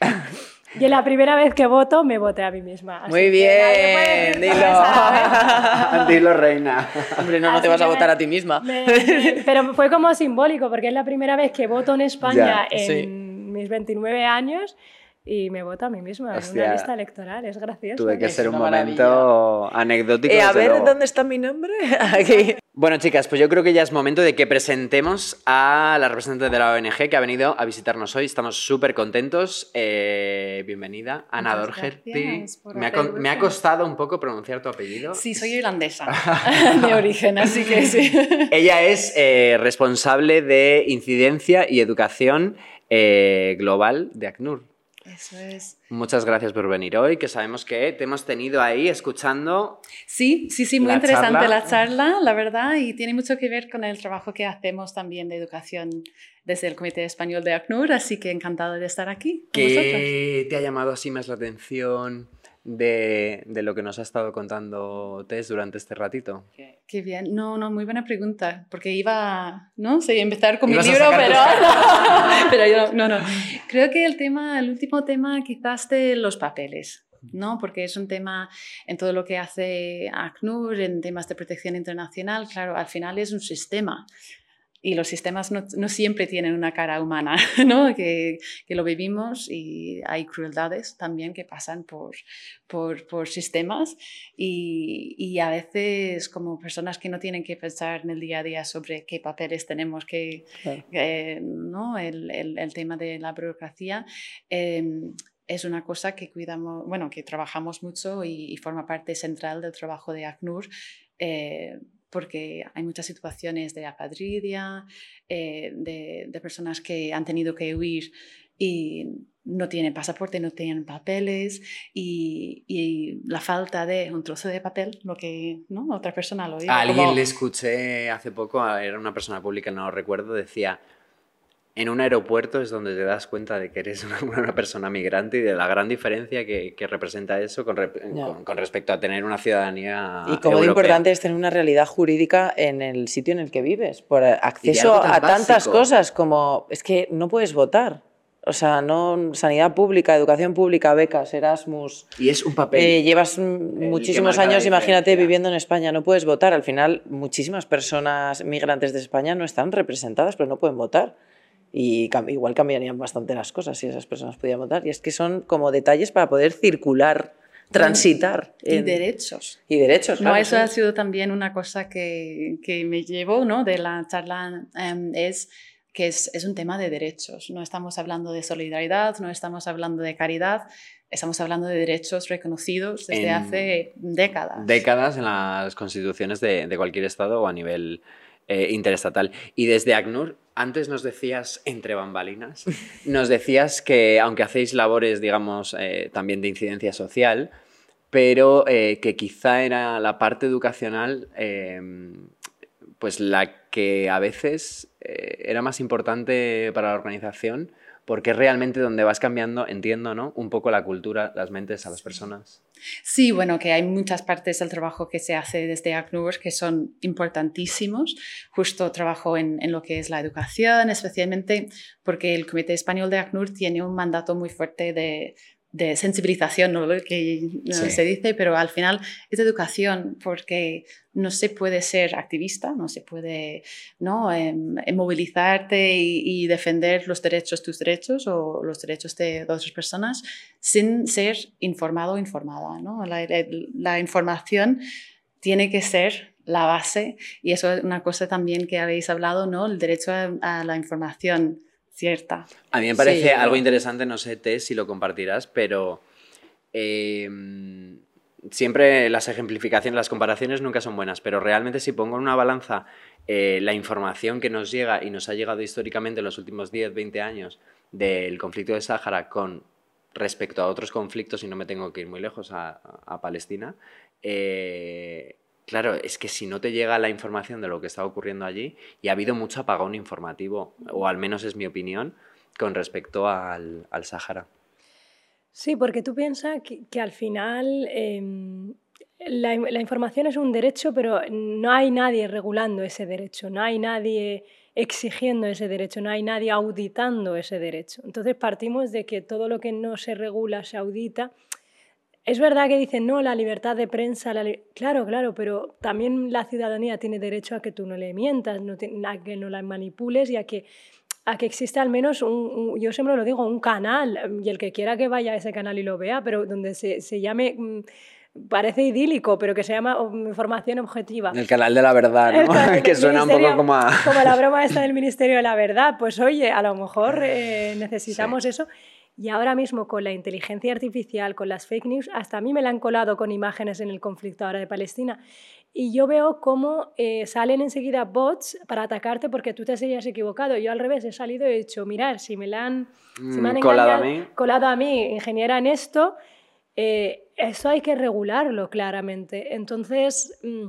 Speaker 4: Y en la primera vez que voto, me voté a mí misma. Así
Speaker 3: Muy bien, dilo.
Speaker 4: ¿sabes?
Speaker 2: Dilo, reina.
Speaker 3: Hombre, no, no te vas a votar
Speaker 4: me-
Speaker 3: a ti misma.
Speaker 4: me- me- pero fue como simbólico, porque es la primera vez que voto en España
Speaker 2: Ya,
Speaker 4: en
Speaker 3: sí.
Speaker 4: mis 29 años y me vota a mí misma en una lista electoral. Es gracioso.
Speaker 2: Tuve que ser un momento anecdótico.
Speaker 3: Eh, a ver,
Speaker 2: luego.
Speaker 3: ¿dónde está mi nombre? Aquí.
Speaker 2: Bueno, chicas, pues yo creo que ya es momento de que presentemos a la representante de la ONG que ha venido a visitarnos hoy. Estamos súper contentos. Eh, bienvenida, Ana
Speaker 5: Muchas
Speaker 2: Dorgerty. ha, me ha costado un poco pronunciar tu apellido.
Speaker 5: Sí, soy irlandesa de origen, así que sí.
Speaker 2: Ella es eh, responsable de incidencia y educación eh, global de ACNUR.
Speaker 5: Eso es.
Speaker 2: Muchas gracias por venir hoy, que sabemos que te hemos tenido ahí escuchando.
Speaker 5: Sí, sí, sí, muy
Speaker 2: La
Speaker 5: interesante
Speaker 2: charla.
Speaker 5: la charla, la verdad, y tiene mucho que ver con el trabajo que hacemos también de educación desde el Comité Español de ACNUR, así que encantada de estar aquí con.
Speaker 2: ¿Qué te ha llamado así más la atención de, de lo que nos ha estado contando Tess durante este ratito?
Speaker 5: Qué bien. No, no, muy buena pregunta, porque iba, no sé, empezar con mi
Speaker 2: Ibas a
Speaker 5: libro, pero, pero yo no, no, no. Creo que el tema, el último tema quizás de los papeles, ¿no? Porque es un tema en todo lo que hace ACNUR, en temas de protección internacional, claro, al final es un sistema. Y los sistemas no, no siempre tienen una cara humana, ¿no? Que, que lo vivimos y hay crueldades también que pasan por, por, por sistemas y, y a veces como personas que no tienen que pensar en el día a día sobre qué papeles tenemos, que,
Speaker 3: Claro.
Speaker 5: eh, ¿no? el, el, el tema de la burocracia. eh, es una cosa que cuidamos, bueno, que trabajamos mucho y, y forma parte central del trabajo de ACNUR, eh, porque hay muchas situaciones de apadridia, eh, de, de personas que han tenido que huir y no tienen pasaporte, no tienen papeles y, y la falta de un trozo de papel, lo que ¿no? otra persona lo.
Speaker 2: A alguien
Speaker 5: como-
Speaker 2: le escuché hace poco, era una persona pública, no lo recuerdo, decía, en un aeropuerto es donde te das cuenta de que eres una, una persona migrante y de la gran diferencia que, que representa eso con, rep-
Speaker 3: Ya.
Speaker 2: con- con respecto a tener una ciudadanía
Speaker 3: Y como de importante es tener una realidad jurídica en el sitio en el que vives, por acceso
Speaker 2: tan
Speaker 3: a tantas
Speaker 2: básico.
Speaker 3: cosas como es que no puedes votar. O sea, no sanidad pública, educación pública, becas, Erasmus.
Speaker 2: Y es un papel.
Speaker 3: Eh, llevas muchísimos años, imagínate, viviendo en España, no puedes votar. Al final, muchísimas personas migrantes de España no están representadas, pero no pueden votar. Y cam- igual cambiarían bastante las cosas si esas personas pudieran votar. Y es que son como detalles para poder circular, transitar.
Speaker 5: y
Speaker 3: en-
Speaker 5: derechos.
Speaker 3: y derechos.
Speaker 5: No,
Speaker 3: claro,
Speaker 5: eso
Speaker 3: sí.
Speaker 5: ha sido también una cosa que, que me llevó ¿no? de la charla, em, es que es, es un tema de derechos. No estamos hablando de solidaridad, no estamos hablando de caridad, estamos hablando de derechos reconocidos desde
Speaker 2: En
Speaker 5: hace décadas.
Speaker 2: décadas en las constituciones de, de cualquier estado o a nivel eh, interestatal. Y desde ACNUR, antes nos decías, entre bambalinas, nos decías que aunque hacéis labores, digamos, eh, también de incidencia social, pero eh, que quizá era la parte educacional, eh, pues la que a veces era más importante para la organización, porque realmente donde vas cambiando, entiendo, ¿no? Un poco la cultura, las mentes a las personas.
Speaker 5: Sí, bueno, que hay muchas partes del trabajo que se hace desde ACNUR que son importantísimos. Justo trabajo en, en lo que es la educación, especialmente porque el Comité Español de ACNUR tiene un mandato muy fuerte de, de sensibilización, ¿no? Lo que no
Speaker 2: Sí.
Speaker 5: se dice, pero al final es educación porque no se puede ser activista, no se puede ¿no? Em, em, movilizarte y, y defender los derechos, tus derechos o los derechos de otras personas sin ser informado o informada. ¿no? La, la- la información tiene que ser la base y eso es una cosa también que habéis hablado, ¿no? el derecho a, a la información cierta.
Speaker 2: A mí me parece
Speaker 3: Sí,
Speaker 2: algo interesante, no sé, Tess, si lo compartirás, pero eh, siempre las ejemplificaciones, las comparaciones nunca son buenas, pero realmente si pongo en una balanza eh, la información que nos llega y nos ha llegado históricamente en los últimos 10, 20 años del conflicto de Sáhara con respecto a otros conflictos, y no me tengo que ir muy lejos, a, a Palestina, eh, claro, es que si no te llega la información de lo que está ocurriendo allí, y ha habido mucho apagón informativo, o al menos es mi opinión, con respecto al, Sáhara.
Speaker 4: Sí, porque tú piensas que, al final em, la información es un derecho, pero no hay nadie regulando ese derecho, no hay nadie exigiendo ese derecho, no hay nadie auditando ese derecho. Entonces partimos de que todo lo que no se regula se audita. Es verdad que dicen, no, la libertad de prensa, la li-". claro, claro, pero también la ciudadanía tiene derecho a que tú no le mientas, no ti- a que no la manipules y a que a que existe al menos un, un- yo siempre lo digo, un canal, y el que quiera que vaya a ese canal y lo vea, pero donde se, se llame, mm, parece idílico, pero que se llama información objetiva.
Speaker 2: El canal de la verdad, ¿no? que suena un poco como a...
Speaker 4: como la broma esta del Ministerio de la Verdad. Pues oye, a lo mejor eh, necesitamos eso. Y ahora mismo con la inteligencia artificial, con las fake news, hasta a mí me la han colado con imágenes en el conflicto ahora de Palestina. Y yo veo cómo eh, salen enseguida bots para atacarte porque tú te hayas equivocado. Yo al revés he salido y he dicho, mirar, si me la han, si me han
Speaker 2: Mm, colado a mí.
Speaker 4: colado a mí, ingeniera en esto, eh, eso hay que regularlo claramente. Entonces, mm,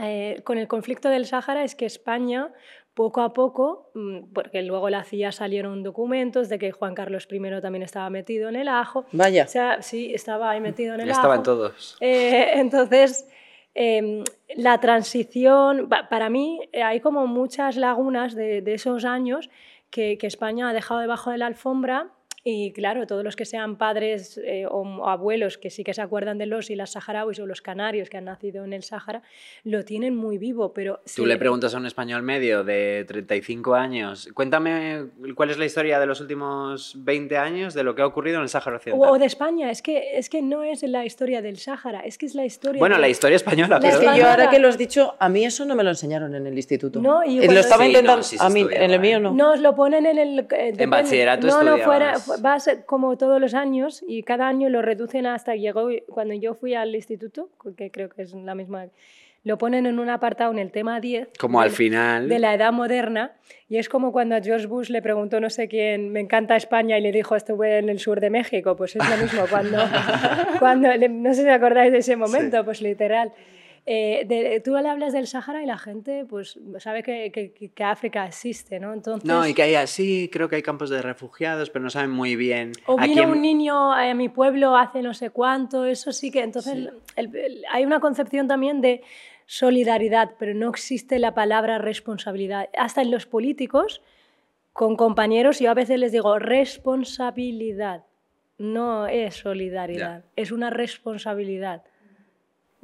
Speaker 4: eh, con el conflicto del Sáhara es que España, poco a poco, mm, porque luego la CIA salieron documentos de que Juan Carlos I también estaba metido en el ajo.
Speaker 3: Vaya.
Speaker 4: O sea, sí, estaba ahí metido en el
Speaker 2: Ya
Speaker 4: ajo.
Speaker 2: estaban todos.
Speaker 4: Eh, entonces, eh, la transición, pa- para mí eh, hay como muchas lagunas de, de esos años que, que España ha dejado debajo de la alfombra y claro, todos los que sean padres eh, o, o abuelos que sí que se acuerdan de los y las saharauis o los canarios que han nacido en el Sáhara, lo tienen muy vivo, pero...
Speaker 2: Tú
Speaker 4: sí,
Speaker 2: le preguntas a un español medio de 35 años, cuéntame cuál es la historia de los últimos 20 años de lo que ha ocurrido en el Sáhara
Speaker 4: o,
Speaker 2: Occidental.
Speaker 4: o de España, es que, es que no es la historia del Sáhara, es que es la historia...
Speaker 2: Bueno,
Speaker 4: de-
Speaker 2: la historia española,
Speaker 4: La
Speaker 2: pero...
Speaker 3: Es que yo ahora que lo has dicho, a mí eso no me lo enseñaron en el instituto.
Speaker 4: No, y
Speaker 3: Eh, lo estaba
Speaker 2: Sí, no,
Speaker 3: intentando.
Speaker 2: sí
Speaker 3: a mí,
Speaker 2: estudiaba,
Speaker 3: en el mío
Speaker 2: ¿eh?
Speaker 3: no.
Speaker 4: Nos lo ponen en el... eh, depende-
Speaker 2: bachillerato
Speaker 4: No, fuera, vas como todos los años y cada año lo reducen hasta llegó cuando yo fui al instituto, que creo que es la misma... Lo ponen en un apartado en el tema 10.
Speaker 2: Como al final...
Speaker 4: de la edad moderna y es como cuando a George Bush le preguntó no sé quién, me encanta España y le dijo estuve en el sur de México, pues es lo mismo cuando, cuando no sé si acordáis de ese momento, pues literal. Eh, de- tú le hablas del Sáhara y la gente pues sabe que, que- que África existe, ¿no? Entonces,
Speaker 2: No, y que hay así, creo que hay campos de refugiados, pero no saben muy bien.
Speaker 4: o vino
Speaker 2: quién-
Speaker 4: un niño a mi pueblo hace no sé cuánto, eso sí que entonces el- el- hay una concepción también de solidaridad, pero no existe la palabra responsabilidad. Hasta en los políticos, con compañeros, yo a veces les digo responsabilidad, no es solidaridad, es una responsabilidad.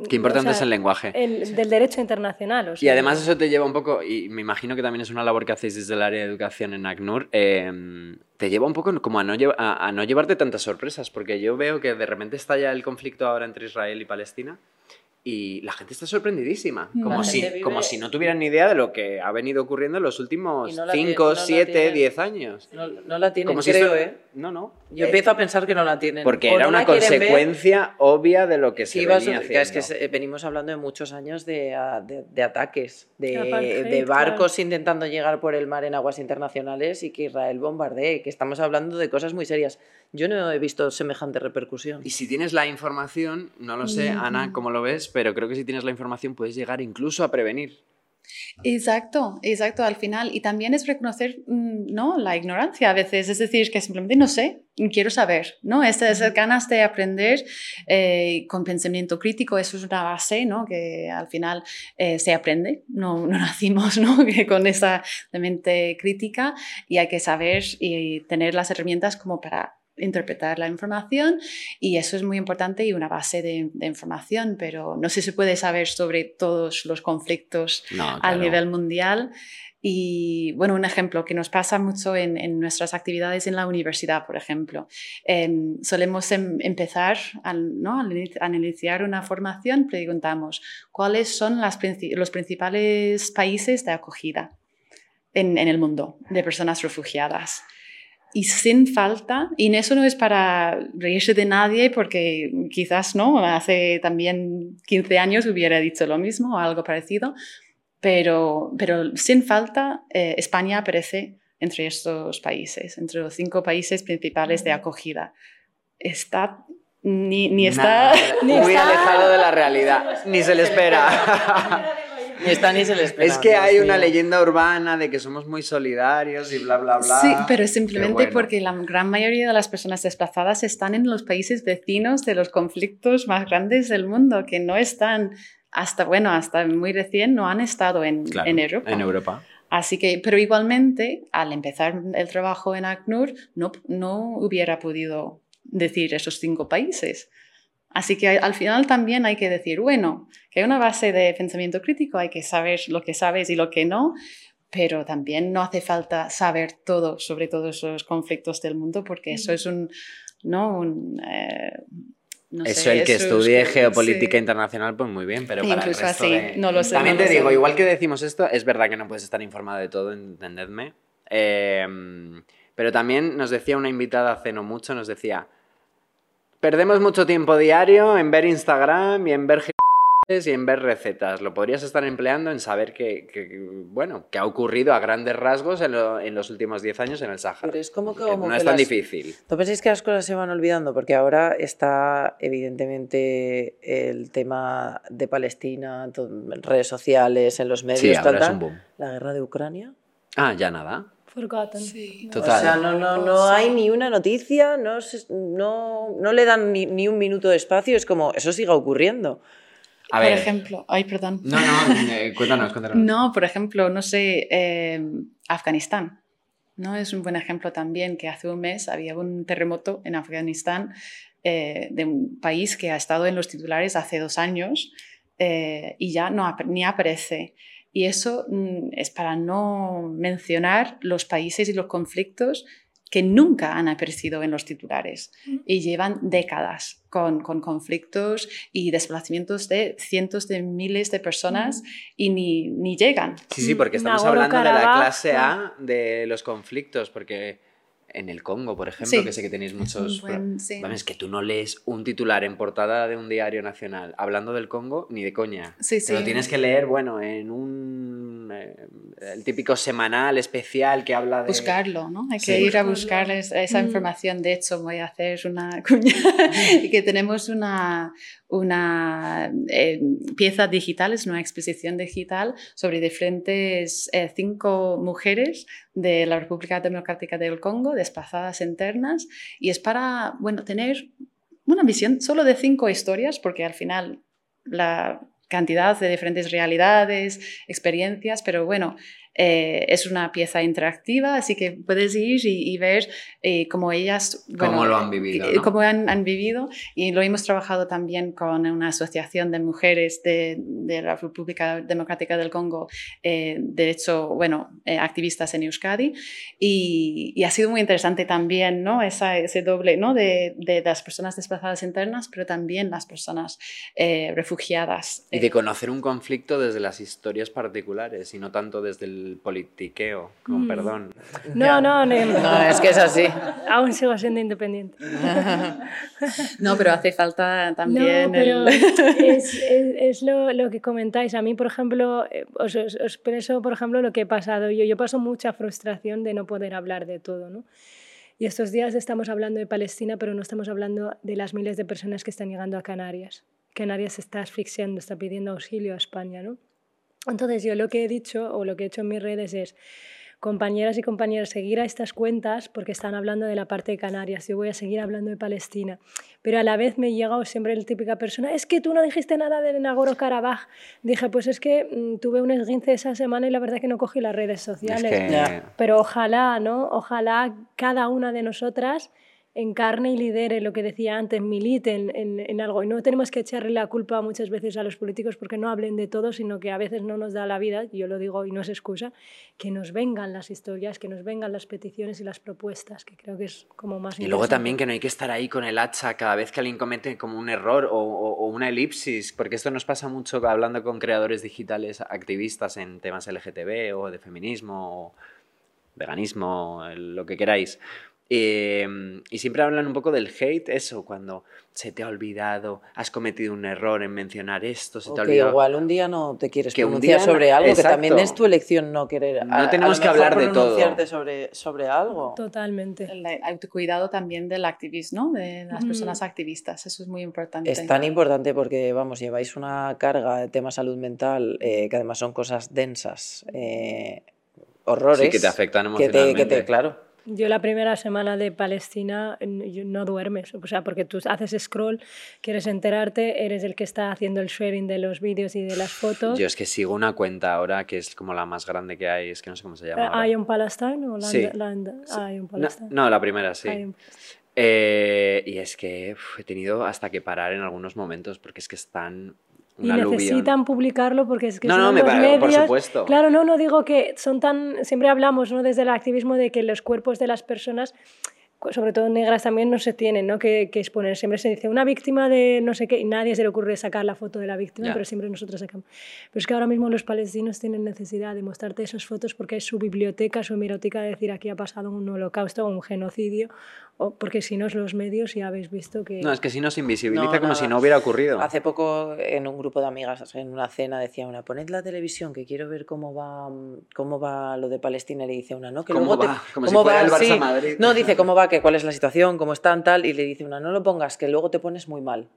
Speaker 2: Qué importante
Speaker 4: O sea,
Speaker 2: es el lenguaje.
Speaker 4: el- del derecho internacional. o
Speaker 2: Y
Speaker 4: sea,
Speaker 2: además eso te lleva un poco, y me imagino que también es una labor que hacéis desde el área de educación en ACNUR, eh, te lleva un poco como a no, a, a no llevarte tantas sorpresas, porque yo veo que de repente estalla el conflicto ahora entre Israel y Palestina y la gente está sorprendidísima, como,
Speaker 5: La
Speaker 2: si, como si no tuvieran ni idea de lo que ha venido ocurriendo en los últimos
Speaker 3: Y no la tiene-
Speaker 2: 5,
Speaker 3: no la
Speaker 2: 7,
Speaker 3: tienen.
Speaker 2: 10 años.
Speaker 3: No, no la tienen,
Speaker 2: Como si
Speaker 3: creo,
Speaker 2: esto-
Speaker 3: ¿eh?
Speaker 2: No, no.
Speaker 3: Yo
Speaker 2: Eh,
Speaker 3: empiezo a pensar que no la tienen.
Speaker 2: porque
Speaker 3: O
Speaker 2: era
Speaker 3: no
Speaker 2: una
Speaker 3: ver,
Speaker 2: consecuencia obvia de lo que se
Speaker 3: que iba a
Speaker 2: venía
Speaker 3: su- que es que
Speaker 2: haciendo.
Speaker 3: se- venimos hablando de muchos años de, a- de- de ataques, de,
Speaker 4: Apartheid,
Speaker 3: de barcos
Speaker 4: claro.
Speaker 3: intentando llegar por el mar en aguas internacionales y que Israel bombardee, que estamos hablando de cosas muy serias. Yo no he visto semejante repercusión.
Speaker 2: Y si tienes la información, no lo sé, Ana, cómo lo ves, pero creo que si tienes la información puedes llegar incluso a prevenir.
Speaker 5: Exacto, exacto, al final. Y también es reconocer mm, ¿no? la ignorancia a veces, es decir, que simplemente no sé, quiero saber, ¿no? Esas esas ganas de aprender eh, con pensamiento crítico, eso es una base, ¿no? Que al final eh, se aprende, no, no nacimos, ¿no? Que con esa mente crítica y hay que saber y tener las herramientas como para interpretar la información y eso es muy importante y una base de, de información, pero no sé si se puede saber sobre todos los conflictos
Speaker 2: No,
Speaker 5: al nivel mundial. Y bueno, un ejemplo que nos pasa mucho en, en nuestras actividades en la universidad, por ejemplo. Em, solemos em- empezar, al, ¿no? al, ini- al iniciar una formación, preguntamos cuáles son las los principales países de acogida en, en el mundo de personas refugiadas. Y sin falta, y eso no es para reírse de nadie, porque quizás no, hace también 15 años hubiera dicho lo mismo o algo parecido, pero, pero sin falta eh, España aparece entre estos países, entre los cinco países principales de acogida. Está, ni, ni está...
Speaker 2: Nada,
Speaker 4: Ni
Speaker 2: muy
Speaker 4: está-
Speaker 2: alejado de la realidad, ni se le espera.
Speaker 3: Ni está ni se les espera.
Speaker 2: es que hay una leyenda urbana de que somos muy solidarios y bla, bla, bla.
Speaker 5: Sí, pero simplemente
Speaker 2: bueno.
Speaker 5: porque la gran mayoría de las personas desplazadas están en los países vecinos de los conflictos más grandes del mundo, que no están hasta, bueno, hasta muy recién no han estado en,
Speaker 2: Claro,
Speaker 5: en Europa.
Speaker 2: En Europa.
Speaker 5: Así que, pero igualmente, al empezar el trabajo en ACNUR, no, no hubiera podido decir esos cinco países. Así que al final también hay que decir, bueno, que hay una base de pensamiento crítico, hay que saber lo que sabes y lo que no, pero también no hace falta saber todo sobre todos esos conflictos del mundo porque eso es un, ¿no? un eh, no
Speaker 2: eso
Speaker 5: sé,
Speaker 2: el que
Speaker 5: eso es
Speaker 2: estudie geopolítica
Speaker 5: sí.
Speaker 2: internacional, pues muy bien, pero para el
Speaker 5: Incluso
Speaker 2: resto
Speaker 5: así,
Speaker 2: de-
Speaker 5: no lo sé,
Speaker 2: También
Speaker 5: no
Speaker 2: te digo,
Speaker 5: sé.
Speaker 2: igual que decimos esto, es verdad que no puedes estar informada de todo, entendedme. Eh, pero también nos decía una invitada hace no mucho, nos decía, perdemos mucho tiempo diario en ver Instagram y en ver y en ver recetas. Lo podrías estar empleando en saber que, que, bueno, que ha ocurrido a grandes rasgos en, lo- en los últimos 10 años en el Sahara.
Speaker 3: Pero es como que- como
Speaker 2: no
Speaker 3: que
Speaker 2: es tan
Speaker 3: las-
Speaker 2: difícil.
Speaker 3: ¿No pensáis que las cosas se van olvidando? Porque ahora está evidentemente el tema de Palestina, en redes sociales, en los medios,
Speaker 2: Sí,
Speaker 3: tal,
Speaker 2: ahora es
Speaker 3: tal.
Speaker 2: un boom.
Speaker 3: la guerra de Ucrania.
Speaker 2: Ah, ya nada.
Speaker 4: Forgotten.
Speaker 5: Sí.
Speaker 2: Total.
Speaker 3: O sea, no, no, no hay ni una noticia, no, se- no, no le dan ni, ni un minuto de espacio, es como, eso siga ocurriendo.
Speaker 2: A
Speaker 5: Por
Speaker 2: ver.
Speaker 5: ejemplo, ay, perdón.
Speaker 2: No, no, eh, cuéntanos, cuéntanos.
Speaker 5: No, por ejemplo, no sé, eh, Afganistán. ¿no? Es un buen ejemplo también que hace un mes había un terremoto en Afganistán eh, de un país que ha estado en los titulares hace dos años eh, y ya no ni aparece. Y eso mm, es para no mencionar los países y los conflictos que nunca han aparecido en los titulares y llevan décadas con, con conflictos y desplazamientos de cientos de miles de personas y ni, ni llegan.
Speaker 2: Sí, sí, porque estamos hablando de la clase. A de los conflictos, porque en el Congo, por ejemplo,
Speaker 5: Sí.
Speaker 2: que sé que tenéis muchos...
Speaker 5: buen- sí.
Speaker 2: Vamos, es que tú no lees un titular en portada de un diario nacional hablando del Congo ni de coña.
Speaker 5: Sí,
Speaker 2: Te lo
Speaker 5: sí.
Speaker 2: tienes que leer, bueno, en un... eh, el típico semanal especial que habla de...
Speaker 5: buscarlo, ¿no? Hay que
Speaker 2: Sí.
Speaker 5: ir a buscar es- esa
Speaker 4: Mm.
Speaker 5: información. De hecho, voy a hacer una cuña y que tenemos una, una eh, pieza digital, es una exposición digital sobre diferentes eh, cinco mujeres de la República Democrática del Congo, desplazadas internas, y es para, bueno, tener una visión solo de cinco historias, porque al final la cantidad de diferentes realidades, experiencias, pero bueno, eh, es una pieza interactiva, así que puedes ir y, y ver eh, cómo ellas...
Speaker 2: Cómo
Speaker 5: bueno,
Speaker 2: lo han vivido,
Speaker 5: eh,
Speaker 2: ¿no?
Speaker 5: Cómo han, han vivido y lo hemos trabajado también con una asociación de mujeres de, de la República Democrática del Congo, eh, de hecho, bueno, eh, activistas en Euskadi y, y ha sido muy interesante también, ¿no? Esa, ese doble, ¿no? De, de las personas desplazadas internas, pero también las personas eh, refugiadas.
Speaker 2: Y de conocer un conflicto desde las historias particulares y no tanto desde el politiqueo, con
Speaker 4: Mm.
Speaker 2: perdón.
Speaker 4: No, no, no,
Speaker 3: No, es que es así.
Speaker 4: aún sigo siendo independiente.
Speaker 5: No, pero hace falta también...
Speaker 4: No, pero
Speaker 5: el-
Speaker 4: es, es- es lo, lo que comentáis. A mí, por ejemplo, eh, os, os- por ejemplo, lo que he pasado yo. Yo paso mucha frustración de no poder hablar de todo, ¿no? Y estos días estamos hablando de Palestina, pero no estamos hablando de las miles de personas que están llegando a Canarias. Canarias se está asfixiando, está pidiendo auxilio a España, ¿no? Entonces yo lo que he dicho o lo que he hecho en mis redes es, compañeras y compañeros, seguir a estas cuentas porque están hablando de la parte de Canarias. Yo voy a seguir hablando de Palestina. Pero a la vez me llega o siempre la típica persona, es que tú no dijiste nada de Nagorno-Karabaj. Dije, pues es que mm, tuve un esguince esa semana y la verdad que no cogí las redes
Speaker 2: Es
Speaker 4: sociales.
Speaker 2: que...
Speaker 4: Pero ojalá, ¿no? Ojalá cada una de nosotras encarne y lidere lo que decía antes, milite en, en, en algo. Y no tenemos que echarle la culpa muchas veces a los políticos porque no hablen de todo, sino que a veces no nos da la vida, yo lo digo y no es excusa, que nos vengan las historias, que nos vengan las peticiones y las propuestas, que creo que es como más
Speaker 2: Y luego también que no hay que estar ahí con el hacha cada vez que alguien comete como un error o, o- o una elipsis, porque esto nos pasa mucho hablando con creadores digitales activistas en temas LGTB o de feminismo o veganismo, lo que queráis. Eh, y siempre hablan un poco del hate, eso, cuando se te ha olvidado, has cometido un error en mencionar esto, se
Speaker 3: O
Speaker 2: te ha
Speaker 3: que
Speaker 2: olvidado.
Speaker 3: igual un día no te quieres
Speaker 2: Que un
Speaker 3: pronunciar
Speaker 2: día-
Speaker 3: sobre algo, que también
Speaker 2: exacto.
Speaker 3: es tu elección no querer.
Speaker 2: No tenemos que hablar de todo.
Speaker 3: pronunciarte sobre, sobre algo.
Speaker 4: Totalmente.
Speaker 5: el autocuidado también del activismo, ¿no? de las personas activistas, eso es muy importante.
Speaker 3: Es tan importante porque, vamos, lleváis una carga de tema salud mental, eh, que además son cosas densas, eh, horrores.
Speaker 2: Sí, que te afectan
Speaker 3: que te- que te-
Speaker 2: emocionalmente.
Speaker 3: claro.
Speaker 4: Yo la primera semana de Palestina no duermes, o sea, porque tú haces scroll, quieres enterarte, eres el que está haciendo el sharing de los vídeos y de las fotos.
Speaker 2: Yo es que sigo una cuenta ahora que es como la más grande que hay, es que no sé cómo se llama. Ahora.
Speaker 4: ¿Hay un Palestine o Land,
Speaker 2: Sí.
Speaker 4: Land-
Speaker 2: Sí.
Speaker 4: Hay un
Speaker 2: No,
Speaker 4: Palestine.
Speaker 2: no, la primera sí.
Speaker 4: Hay un-
Speaker 2: Eh, y es que uf, he tenido hasta que parar en algunos momentos porque es que están
Speaker 4: y
Speaker 2: aluvión.
Speaker 4: necesitan publicarlo porque es que
Speaker 2: No,
Speaker 4: si
Speaker 2: no, me
Speaker 4: los
Speaker 2: pare- por
Speaker 4: medios-
Speaker 2: supuesto.
Speaker 4: Claro, no, no digo que son tan... Siempre hablamos ¿no? desde el activismo de que los cuerpos de las personas, sobre todo negras también, no se tienen ¿no? Que, que exponer. Siempre se dice una víctima de no sé qué y nadie se le ocurre sacar la foto de la víctima, pero siempre nosotros sacamos. Pero es que ahora mismo los palestinos tienen necesidad de mostrarte esas fotos porque es su biblioteca, su hemeroteca de decir aquí ha pasado un holocausto o un genocidio, o porque si no es los medios ya habéis visto que...
Speaker 2: No, es que si nos invisibiliza
Speaker 3: No,
Speaker 2: como si no hubiera ocurrido.
Speaker 3: Hace poco en un grupo de amigas, en una cena, decía una, poned la televisión que quiero ver cómo va, cómo va lo de Palestina. Y le dice una, ¿no? Que
Speaker 2: ¿Cómo
Speaker 3: luego te-
Speaker 2: va? Si
Speaker 3: ¿cómo
Speaker 2: fuera
Speaker 3: va?
Speaker 2: el Barça
Speaker 3: Sí.
Speaker 2: Madrid.
Speaker 3: No, dice cómo va, que cuál es la situación, cómo están, tal. Y le dice una, no lo pongas, que luego te pones muy mal.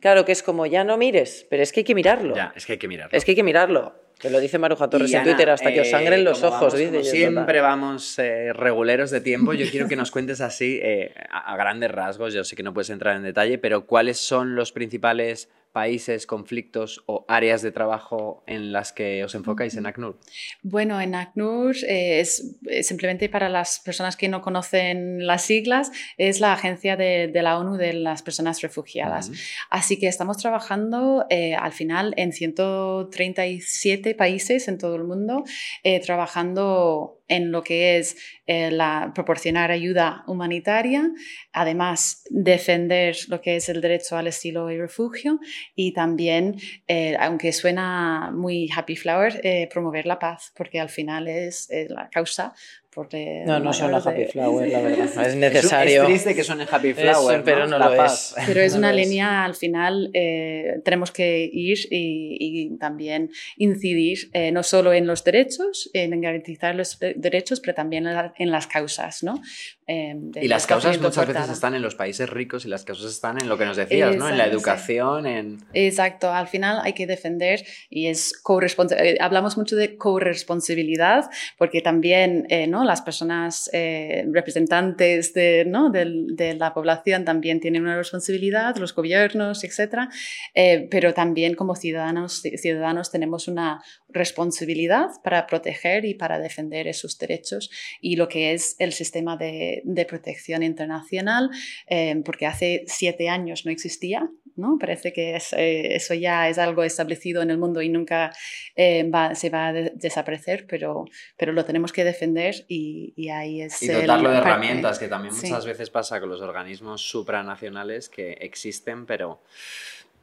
Speaker 3: Claro que es como, ya no mires, pero es que hay que mirarlo.
Speaker 2: Ya, es que hay que mirarlo.
Speaker 3: Es que hay que mirarlo. Que lo dice Maruja Torres
Speaker 2: Y,
Speaker 3: en
Speaker 2: Ana,
Speaker 3: Twitter, hasta que os
Speaker 2: eh,
Speaker 3: sangren los ojos.
Speaker 2: vamos,
Speaker 3: dice,
Speaker 2: siempre vamos eh, reguleros de tiempo. Yo quiero que nos cuentes así, eh, a, a grandes rasgos, yo sé que no puedes entrar en detalle, pero ¿cuáles son los principales países, conflictos o áreas de trabajo en las que os enfocáis en ACNUR?
Speaker 5: Bueno, en ACNUR eh, es eh, simplemente para las personas que no conocen las siglas, es la agencia de, de la ONU de las personas refugiadas.
Speaker 2: Ujú.
Speaker 5: Así que estamos trabajando eh, al final en 137 países en todo el mundo, eh, trabajando en lo que es eh, la, proporcionar ayuda humanitaria, además defender lo que es el derecho al asilo y refugio y también, eh, aunque suena muy happy flower, eh, promover la paz, porque al final es la causa. Por, eh,
Speaker 3: No, no son la
Speaker 5: mayor de-
Speaker 3: Happy Flower, la verdad. Es
Speaker 2: Es,
Speaker 3: necesario.
Speaker 2: es triste que suene Happy Flower,
Speaker 3: pero no
Speaker 2: La
Speaker 3: lo
Speaker 2: paz.
Speaker 3: es.
Speaker 5: Pero es
Speaker 3: No
Speaker 5: una
Speaker 3: es.
Speaker 5: línea, al final, eh, tenemos que ir y, y también incidir eh, no solo en los derechos, en garantizar los de- derechos, pero también en, la- en las causas, ¿no? Eh,
Speaker 2: Y las causas muchas veces están en los países ricos y las causas están en lo que nos decías, ¿no? En la educación, en...
Speaker 5: Exacto, al final hay que defender y es corresponsabilidad. Hablamos mucho de corresponsabilidad porque también eh, las personas eh, representantes de, ¿no? de la población también tienen una responsabilidad, los gobiernos, etc. Eh, pero también como ciudadanos, ciudadanos tenemos una responsabilidad para proteger y para defender esos derechos y lo que es el sistema de, de protección internacional, eh, porque hace siete años no existía. ¿no? Parece que es, eh, eso ya es algo establecido en el mundo y nunca eh, va- se va a de- desaparecer, pero, pero lo tenemos que defender y, y ahí es...
Speaker 2: Y
Speaker 5: el
Speaker 2: dotarlo de herramientas, que también
Speaker 5: Sí.
Speaker 2: muchas veces pasa con los organismos supranacionales que existen, pero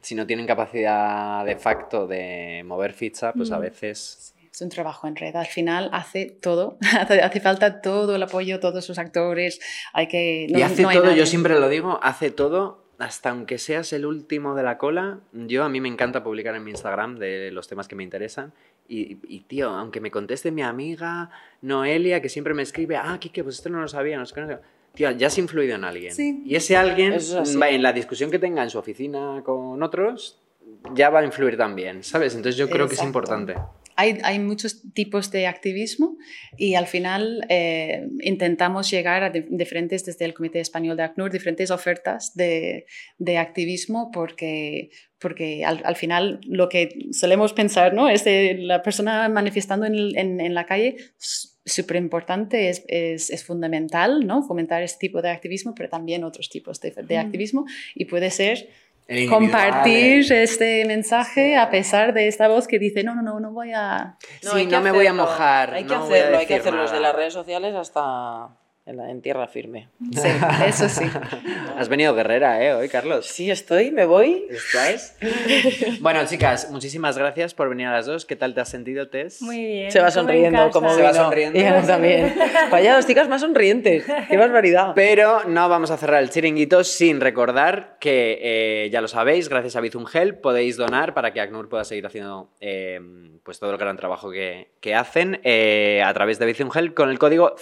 Speaker 2: si no tienen capacidad de facto de mover ficha, pues a
Speaker 5: Mm.
Speaker 2: veces...
Speaker 5: Es un trabajo en red. Al final hace todo, hace, falta todo el apoyo, todos sus actores. Hay que. no-
Speaker 2: y hace
Speaker 5: no
Speaker 2: todo,
Speaker 5: nadie.
Speaker 2: yo siempre lo digo, hace todo, hasta aunque seas el último de la cola. Yo a mí me encanta publicar en mi Instagram de los temas que me interesan. Y, y, tío, aunque me conteste mi amiga Noelia, que siempre me escribe, ah, Kike, pues esto no lo sabía, no sé qué, no sé qué". Tío, ya has influido en alguien.
Speaker 5: Sí.
Speaker 2: Y ese alguien,
Speaker 3: es
Speaker 2: en la discusión que tenga en su oficina con otros, ya va a influir también, ¿sabes? Entonces yo creo que es
Speaker 5: Exacto.
Speaker 2: importante.
Speaker 5: Hay, hay muchos tipos de activismo y al final eh, intentamos llegar a di- diferentes, desde el Comité Español de ACNUR, diferentes ofertas de, de activismo porque, porque al, al final lo que solemos pensar ¿no? es de la persona manifestando en, en- en la calle súper importante, es, es, es fundamental ¿no? fomentar este tipo de activismo, pero también otros tipos de, de
Speaker 4: Mm.
Speaker 5: activismo y puede ser compartir
Speaker 2: el-
Speaker 5: este mensaje a pesar de esta voz que dice, no, no, no, no voy a...
Speaker 2: Sí,
Speaker 3: hay que
Speaker 2: no me voy a mojar,
Speaker 3: Hay que
Speaker 2: no
Speaker 3: hacerlo, hay que hacerlo desde las redes sociales hasta en, la- en tierra firme.
Speaker 5: Sí, eso sí.
Speaker 2: Has venido guerrera, ¿eh? Hoy, Carlos.
Speaker 3: Sí, estoy, me voy.
Speaker 2: ¿Estáis? bueno, chicas, muchísimas gracias por venir a las dos. ¿Qué tal te has sentido, Tess?
Speaker 4: Muy bien.
Speaker 3: Se va sonriendo como
Speaker 2: Se va sonriendo.
Speaker 3: Y Ana también. Vaya, dos chicas más sonrientes. Qué barbaridad.
Speaker 2: Pero no vamos a cerrar el chiringuito sin recordar que, eh, ya lo sabéis, gracias a Bizum Help podéis donar para que ACNUR pueda seguir haciendo eh, pues todo el gran trabajo que, que hacen eh, a través de Bizum Help con el código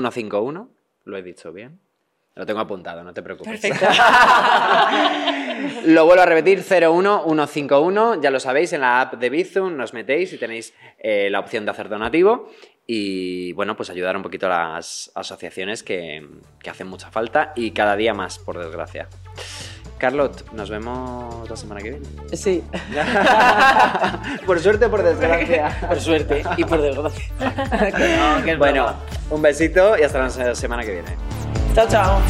Speaker 2: 01151. Lo he dicho bien. Lo tengo apuntado, no te preocupes.
Speaker 5: Perfecto.
Speaker 2: Lo vuelvo a repetir, 01151, ya lo sabéis, en la app de Bizum nos metéis y tenéis eh, la opción de hacer donativo y bueno, pues ayudar un poquito a las asociaciones que, que hacen mucha falta y cada día más, por desgracia. Carlot, nos vemos la semana que viene.
Speaker 3: Sí,
Speaker 2: por suerte o por desgracia.
Speaker 3: por suerte y por desgracia. Que no, que es
Speaker 2: bueno,
Speaker 3: broma.
Speaker 2: un besito y hasta la semana que viene.
Speaker 3: Chao, chao.